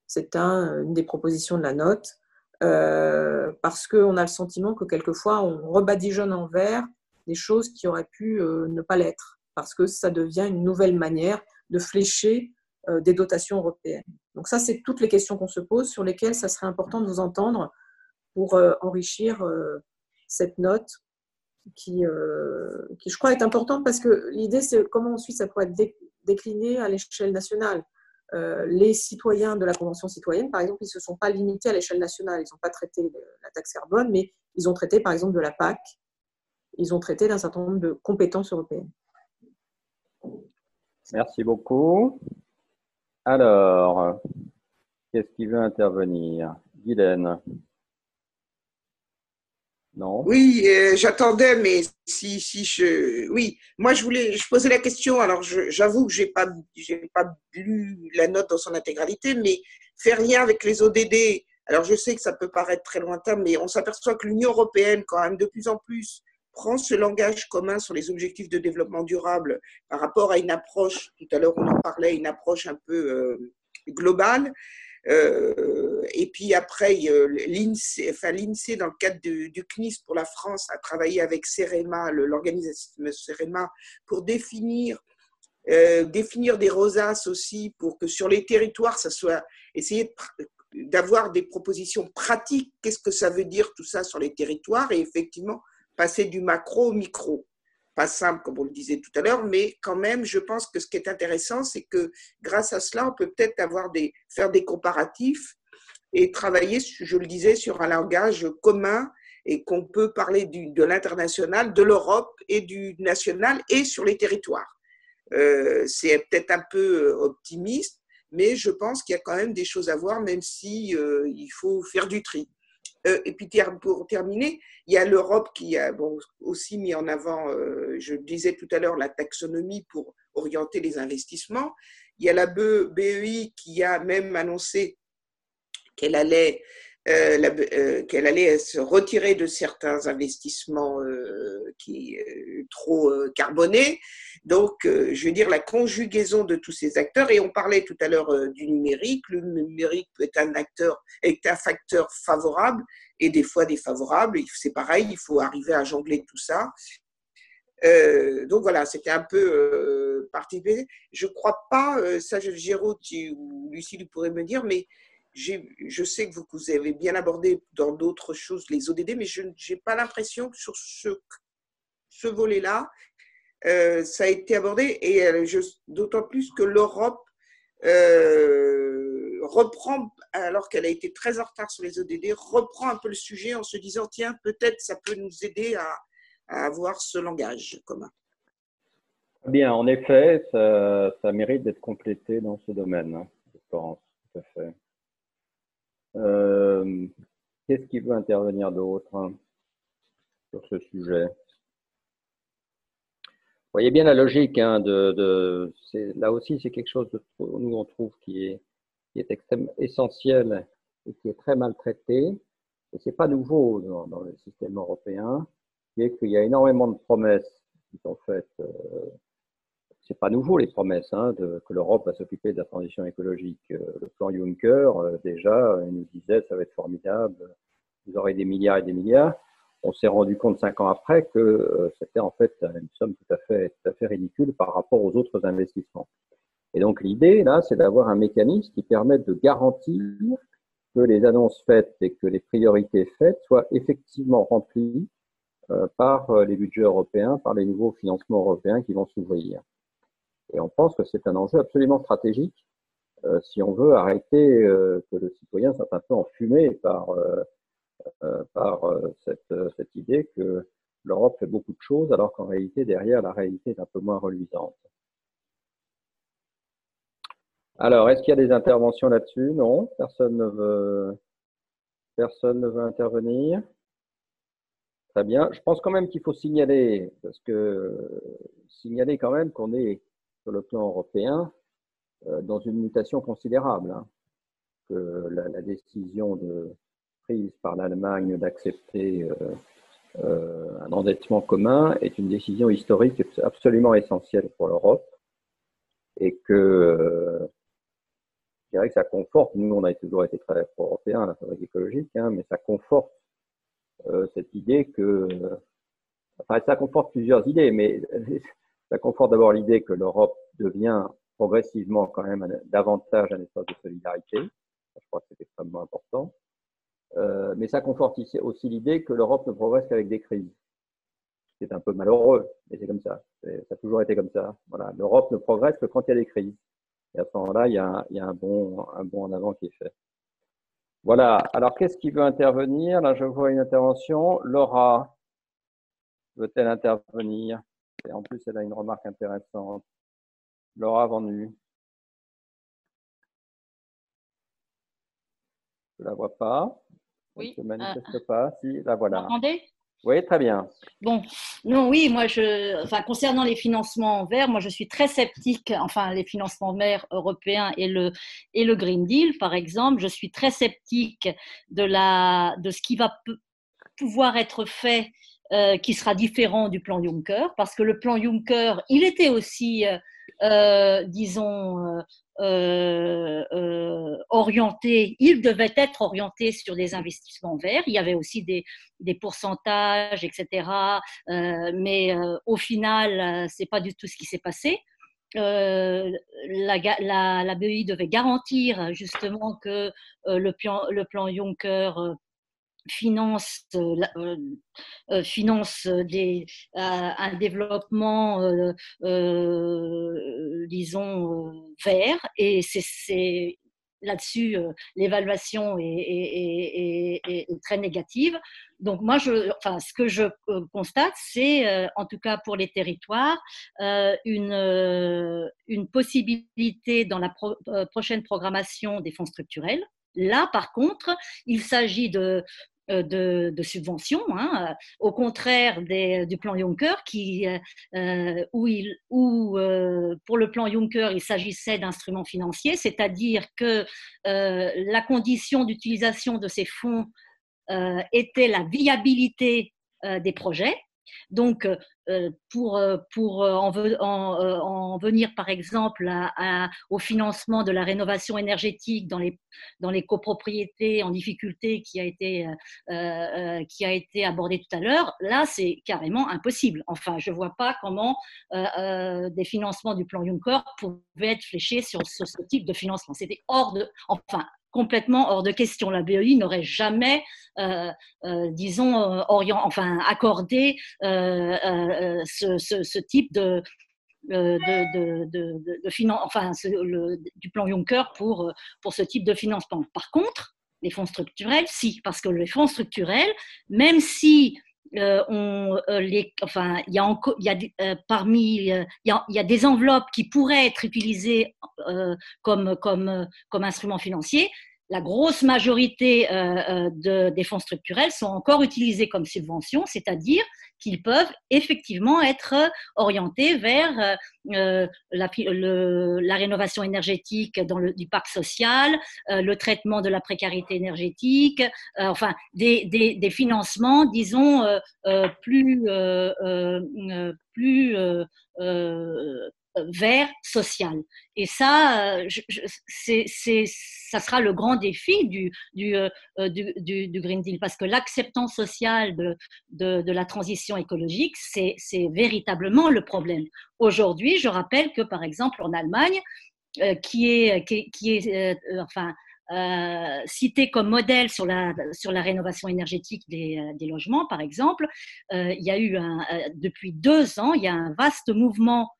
C'est un, une des propositions de la note. Euh, parce qu'on a le sentiment que quelquefois on rebadigeonne en vert des choses qui auraient pu euh, ne pas l'être, parce que ça devient une nouvelle manière de flécher euh, des dotations européennes. Donc ça, c'est toutes les questions qu'on se pose, sur lesquelles ça serait important de vous entendre pour enrichir cette note qui, qui, je crois, est importante parce que l'idée, c'est comment ensuite ça pourrait être décliné à l'échelle nationale. les citoyens de la Convention citoyenne, par exemple, ils ne se sont pas limités à l'échelle nationale. Ils n'ont pas traité la taxe carbone, mais ils ont traité, par exemple, de la PAC, ils ont traité d'un certain nombre de compétences européennes. Merci beaucoup. Alors, qu'est-ce qui veut intervenir? Guylaine Oui, euh, j'attendais, mais si, si je, oui, moi je voulais, je posais la question. Alors j'avoue que j'ai pas, j'ai pas lu la note dans son intégralité, mais faire rien avec les ODD. Alors je sais que ça peut paraître très lointain, mais on s'aperçoit que l'Union européenne, quand même, de plus en plus, prend ce langage commun sur les objectifs de développement durable par rapport à une approche, tout à l'heure on en parlait, une approche un peu euh, globale. Euh, et puis après, l'INSEE, enfin, dans le cadre du, CNIS pour la France, a travaillé avec CEREMA, l'organisation CEREMA, pour définir, euh, définir des rosaces aussi, pour que sur les territoires, ça soit essayer d'avoir des propositions pratiques. Qu'est-ce que ça veut dire tout ça sur les territoires? Et effectivement, passer du macro au micro. Pas simple, comme on le disait tout à l'heure, mais quand même, je pense que ce qui est intéressant, c'est que grâce à cela, on peut peut-être avoir des, faire des comparatifs et travailler, je le disais, sur un langage commun et qu'on peut parler du, de l'international, de l'Europe et du national et sur les territoires. Euh, c'est peut-être un peu optimiste, mais je pense qu'il y a quand même des choses à voir, même si euh, il faut faire du tri. Euh, et puis pour terminer, il y a l'Europe qui a bon, aussi mis en avant, euh, je disais tout à l'heure, la taxonomie pour orienter les investissements. Il y a la BEI qui a même annoncé qu'elle allait euh, euh, qu'elle allait se retirer de certains investissements euh, qui trop carbonés. Donc, je veux dire la conjugaison de tous ces acteurs. Et on parlait tout à l'heure du numérique. Le numérique peut être un acteur, est un facteur favorable et des fois défavorable. C'est pareil, il faut arriver à jongler tout ça. donc voilà, c'était un peu particulier. Je ne crois pas, ça Géraud ou Lucie, vous pourrez me dire, mais je sais que vous, vous, avez bien abordé dans d'autres choses les ODD, mais je n'ai pas l'impression que sur ce, ce volet-là, euh, ça a été abordé, et euh, d'autant plus que l'Europe euh, reprend, alors qu'elle a été très en retard sur les ODD, reprend un peu le sujet en se disant, tiens, peut-être ça peut nous aider à, avoir ce langage commun. Bien, en effet, ça, ça mérite d'être complété dans ce domaine, hein, je pense, tout à fait. Euh, Qu'est-ce qui veut intervenir d'autre hein, sur ce sujet? Vous voyez bien la logique. Hein, de, de là aussi, c'est quelque chose de nous on trouve qui est, qui est extrêmement essentiel et qui est très maltraité. Et c'est pas nouveau dans, dans, le système européen, qui qu'il y a énormément de promesses qui sont faites euh, c'est pas nouveau les promesses hein, que l'Europe va s'occuper de la transition écologique. Euh, le plan Juncker, euh, déjà, il nous disait ça va être formidable, vous aurez des milliards et des milliards. On s'est rendu compte cinq ans après que euh, c'était en fait une somme tout à fait, tout à fait ridicule par rapport aux autres investissements. Et donc l'idée là, c'est d'avoir un mécanisme qui permette de garantir que les annonces faites et que les priorités faites soient effectivement remplies par les budgets européens, par les nouveaux financements européens qui vont s'ouvrir. Et on pense que c'est un enjeu absolument stratégique si on veut arrêter que le citoyen soit un peu enfumé par, par cette, cette idée que l'Europe fait beaucoup de choses, alors qu'en réalité, derrière, la réalité est un peu moins reluisante. Alors, est-ce qu'il y a des interventions là-dessus? Non, personne ne veut, personne ne veut intervenir. Très bien. Je pense quand même qu'il faut signaler, parce que signaler quand même qu'on est sur le plan européen euh, dans une mutation considérable. Hein. que la, décision prise par l'Allemagne d'accepter euh, euh, un endettement commun est une décision historique absolument essentielle pour l'Europe et que je dirais que ça conforte, nous on a toujours été très pro-européens, la fabrique écologique, hein, mais ça conforte cette idée que, enfin ça conforte plusieurs idées, mais ça conforte d'abord l'idée que l'Europe devient progressivement quand même davantage un espace de solidarité, je crois que c'est extrêmement important, euh, mais ça conforte aussi l'idée que l'Europe ne progresse qu'avec des crises. C'est un peu malheureux, mais c'est comme ça. Ça a toujours été comme ça. Voilà, l'Europe ne progresse que quand il y a des crises. Et à ce moment-là, il y a, il y a un, bon, un bon en avant qui est fait. Voilà. Alors, qu'est-ce qui veut intervenir? Là, je vois une intervention. Laura veut-elle intervenir? Et en plus, elle a une remarque intéressante. Laura Vendu. Je ne la vois pas. Oui. Elle ne se manifeste pas. Si, la voilà. Vous m'entendez? Oui, très bien. Bon, non, oui, moi, je, enfin, concernant les financements verts, moi, je suis très sceptique, enfin, les financements verts européens et le, et le Green Deal, par exemple, je suis très sceptique de, la, de ce qui va pouvoir être fait euh, qui sera différent du plan Juncker, parce que le plan Juncker, il était aussi, euh, euh, disons, euh, euh, orienté, il devait être orienté sur des investissements verts. Il y avait aussi des, des pourcentages, etc. Euh, mais au final, c'est pas du tout ce qui s'est passé. la, la, la, BEI devait garantir justement que le, plan, le plan Juncker finance, euh, euh, euh, finance des, un développement, disons, vert. Et c'est là-dessus, l'évaluation est, très négative. Donc moi, je, enfin, ce que je constate, c'est, en tout cas pour les territoires, une, une possibilité dans la prochaine programmation des fonds structurels. Là, par contre, il s'agit de, euh, de, subventions, hein, euh, au contraire du plan Juncker, euh, où, pour le plan Juncker, il s'agissait d'instruments financiers, c'est-à-dire que la condition d'utilisation de ces fonds était la viabilité des projets. Donc, pour, euh, pour euh, en, en, venir, par exemple, au financement de la rénovation énergétique dans les, dans les copropriétés en difficulté qui a été, été abordé tout à l'heure, là, c'est carrément impossible. Enfin, je ne vois pas comment des financements du plan Juncker pouvaient être fléchés sur, ce type de financement. C'était hors de, enfin, complètement hors de question. La BEI n'aurait jamais, euh, euh, disons, euh, orient, enfin, accordé ce, type de, de, de, enfin, du plan Juncker pour, pour ce type de financement. Par contre, les fonds structurels, si, parce que les fonds structurels, même si on, les, enfin, il y a, il y a parmi, il y y a, des enveloppes qui pourraient être utilisées comme, comme, comme instrument financier la grosse majorité euh, euh, des fonds structurels sont encore utilisés comme subventions, c'est-à-dire qu'ils peuvent effectivement être orientés vers euh, la, rénovation énergétique dans le, du parc social, le traitement de la précarité énergétique, enfin des, financements, disons, plus, plus vers social. Et ça, euh, c'est, ça sera le grand défi du, euh, du, du, du, Green Deal, parce que l'acceptance sociale de, de, la transition écologique, c'est, véritablement le problème. Aujourd'hui, je rappelle que, par exemple, en Allemagne, euh, qui est, qui, est enfin, cité comme modèle sur la, sur la rénovation énergétique des, des logements, par exemple, il y a eu un, depuis deux ans, il y a un vaste mouvement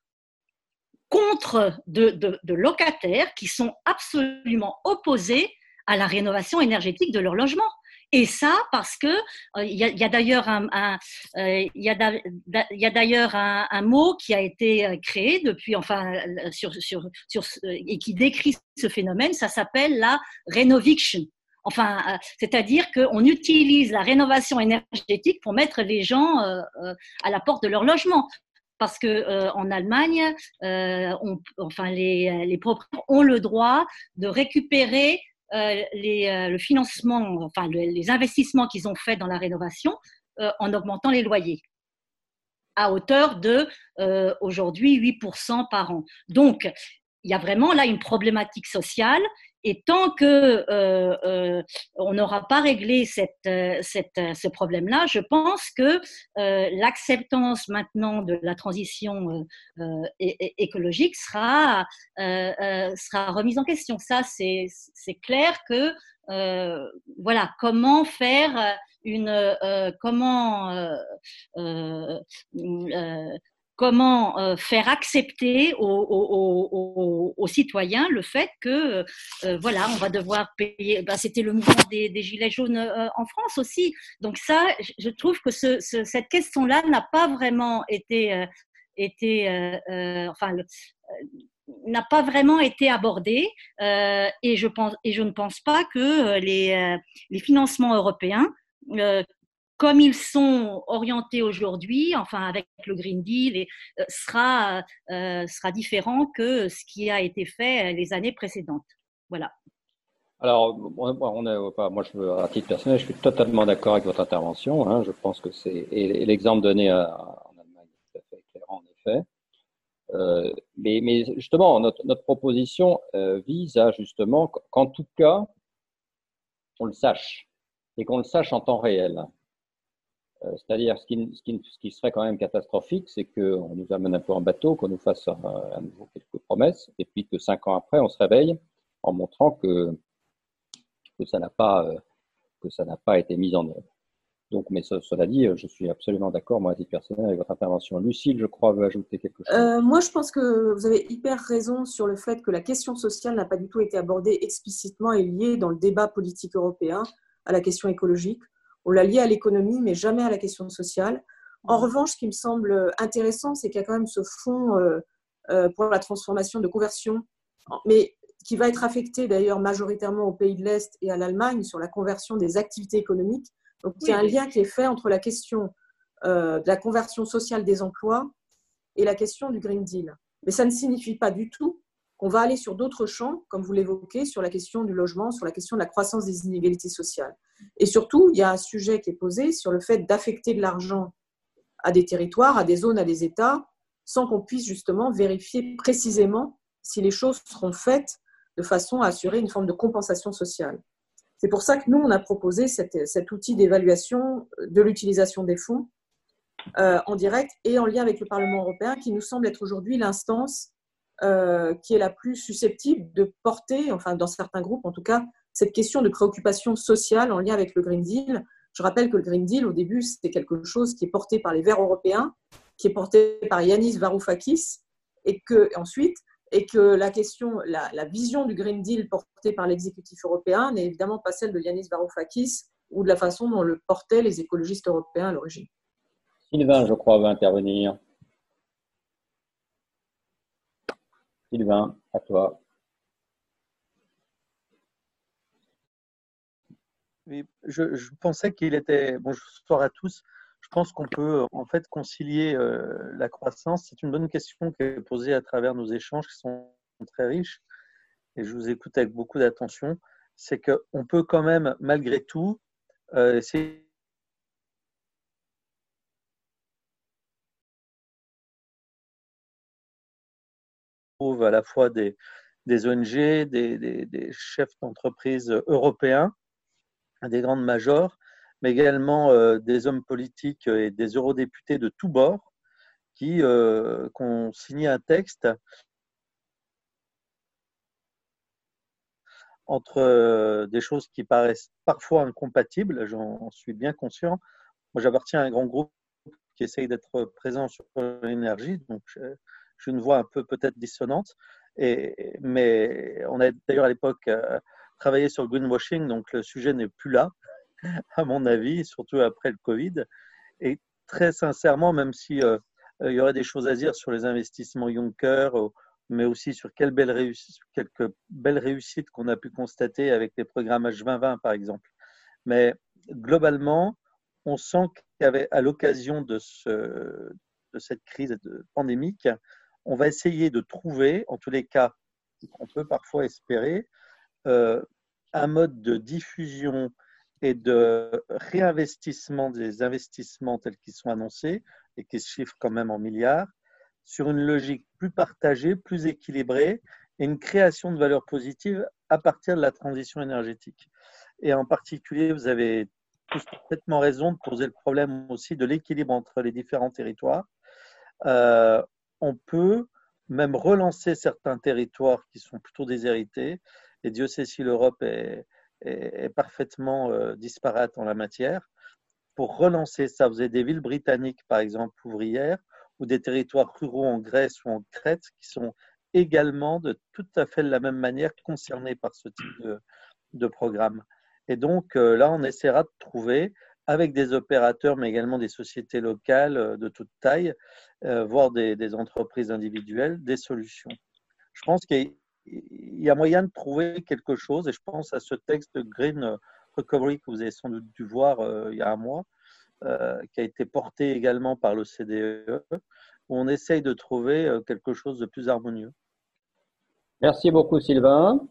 contre de, de, de, locataires qui sont absolument opposés à la rénovation énergétique de leur logement. Et ça, parce que euh, il y a, d'ailleurs un, il y a d'ailleurs un, un, mot qui a été euh, créé depuis, enfin, euh, sur, sur, sur, et qui décrit ce phénomène. Ça s'appelle la rénoviction. Enfin, c'est-à-dire qu'on utilise la rénovation énergétique pour mettre les gens à la porte de leur logement parce que euh, en Allemagne, euh, enfin les, les, propriétaires ont le droit de récupérer euh, les, le financement, enfin les investissements qu'ils ont faits dans la rénovation en augmentant les loyers à hauteur de aujourd'hui 8% par an. Donc, il y a vraiment là une problématique sociale et tant que euh, euh, on n'aura pas réglé cette, euh, cette, ce problème-là, je pense que l'acceptance maintenant de la transition écologique sera, sera remise en question. Ça, c'est clair que voilà comment faire une comment comment euh, faire accepter aux, citoyens le fait que euh, voilà on va devoir payer ben, c'était le mouvement des, gilets jaunes euh, en France aussi. Donc ça je trouve que cette question là n'a pas vraiment été n'a pas vraiment été abordée et je et je ne pense pas que les financements européens comme ils sont orientés aujourd'hui, enfin avec le Green Deal, euh, sera, euh, sera différent que ce qui a été fait les années précédentes. Voilà. Alors, moi, je, à titre personnel, je suis totalement d'accord avec votre intervention. Hein. je pense que c'est et, l'exemple donné en Allemagne est tout à fait éclairant, en effet. Euh, mais, mais, justement, notre, notre proposition vise à justement qu'en tout cas, on le sache et qu'on le sache en temps réel. Euh, c'est-à-dire, ce qui, serait quand même catastrophique, c'est qu'on nous amène un peu en bateau, qu'on nous fasse à nouveau quelques promesses, et puis que cinq ans après, on se réveille en montrant que, que ça n'a pas, euh, ça n'a pas été mis en œuvre. Donc, mais cela dit, je suis absolument d'accord, moi, à titre personnel, avec votre intervention. Lucille, je crois, veut ajouter quelque chose. Euh, moi, je pense que vous avez hyper raison sur le fait que la question sociale n'a pas du tout été abordée explicitement et liée dans le débat politique européen à la question écologique. On l'a lié à l'économie, mais jamais à la question sociale. En revanche, ce qui me semble intéressant, c'est qu'il y a quand même ce fonds euh, euh, pour la transformation de conversion, mais qui va être affecté d'ailleurs majoritairement aux pays de l'Est et à l'Allemagne sur la conversion des activités économiques. Donc, il y a un lien qui est fait entre la question euh, de la conversion sociale des emplois et la question du Green Deal. Mais ça ne signifie pas du tout qu'on va aller sur d'autres champs, comme vous l'évoquez, sur la question du logement, sur la question de la croissance des inégalités sociales. Et surtout, il y a un sujet qui est posé sur le fait d'affecter de l'argent à des territoires, à des zones, à des États, sans qu'on puisse justement vérifier précisément si les choses seront faites de façon à assurer une forme de compensation sociale. C'est pour ça que nous, on a proposé cet outil d'évaluation de l'utilisation des fonds euh, en direct et en lien avec le Parlement européen, qui nous semble être aujourd'hui l'instance euh, qui est la plus susceptible de porter, enfin dans certains groupes en tout cas, cette question de préoccupation sociale en lien avec le Green Deal. Je rappelle que le Green Deal, au début, c'était quelque chose qui est porté par les Verts européens, qui est porté par Yanis Varoufakis, et que ensuite, et que la question, la, la vision du Green Deal portée par l'exécutif européen n'est évidemment pas celle de Yanis Varoufakis ou de la façon dont le portaient les écologistes européens à l'origine. Sylvain, je crois, va intervenir. Sylvain, à toi. Je, pensais qu'il était. Bonsoir à tous. Je pense qu'on peut en fait concilier euh, la croissance. C'est une bonne question qui est posée à travers nos échanges qui sont très riches. Et je vous écoute avec beaucoup d'attention. C'est qu'on peut quand même, malgré tout, euh, essayer à la fois des, ONG, des, chefs d'entreprise européens, des grandes majors, mais également euh, des hommes politiques et des eurodéputés de tous bords qui, euh, ont signé un texte entre des choses qui paraissent parfois incompatibles, j'en suis bien conscient. Moi, j'appartiens à un grand groupe qui essaye d'être présent sur l'énergie, donc j'ai une voix un peu peut-être dissonante. Et, mais on a d'ailleurs à l'époque travaillé sur le greenwashing, donc le sujet n'est plus là, à mon avis, surtout après le Covid. Et très sincèrement, même si il y aurait des choses à dire sur les investissements Juncker, mais aussi sur quelles belles réussites, quelques belles réussites qu'on a pu constater avec les programmes H2020, par exemple. Mais globalement, on sent qu'à l'occasion de, ce, de cette crise pandémique, on va essayer de trouver, en tous les cas, on peut parfois espérer, euh, un mode de diffusion et de réinvestissement des investissements tels qu'ils sont annoncés et qui se chiffrent quand même en milliards, sur une logique plus partagée, plus équilibrée et une création de valeur positive à partir de la transition énergétique. Et en particulier, vous avez tous parfaitement raison de poser le problème aussi de l'équilibre entre les différents territoires. Euh, on peut même relancer certains territoires qui sont plutôt déshérités. Et Dieu sait si l'Europe est, parfaitement euh, disparate en la matière. Pour relancer ça, vous avez des villes britanniques, par exemple, ouvrières, ou des territoires ruraux en Grèce ou en Crète qui sont également de tout à fait de la même manière concernés par ce type de, programme. Et donc euh, là, on essaiera de trouver, avec des opérateurs, mais également des sociétés locales euh, de toute taille, voire des, entreprises individuelles, des solutions. Je pense qu'il y a moyen de trouver quelque chose, et je pense à ce texte de Green Recovery que vous avez sans doute dû voir il y a un mois, qui a été porté également par le CDE, où on essaye de trouver quelque chose de plus harmonieux. Merci beaucoup Sylvain.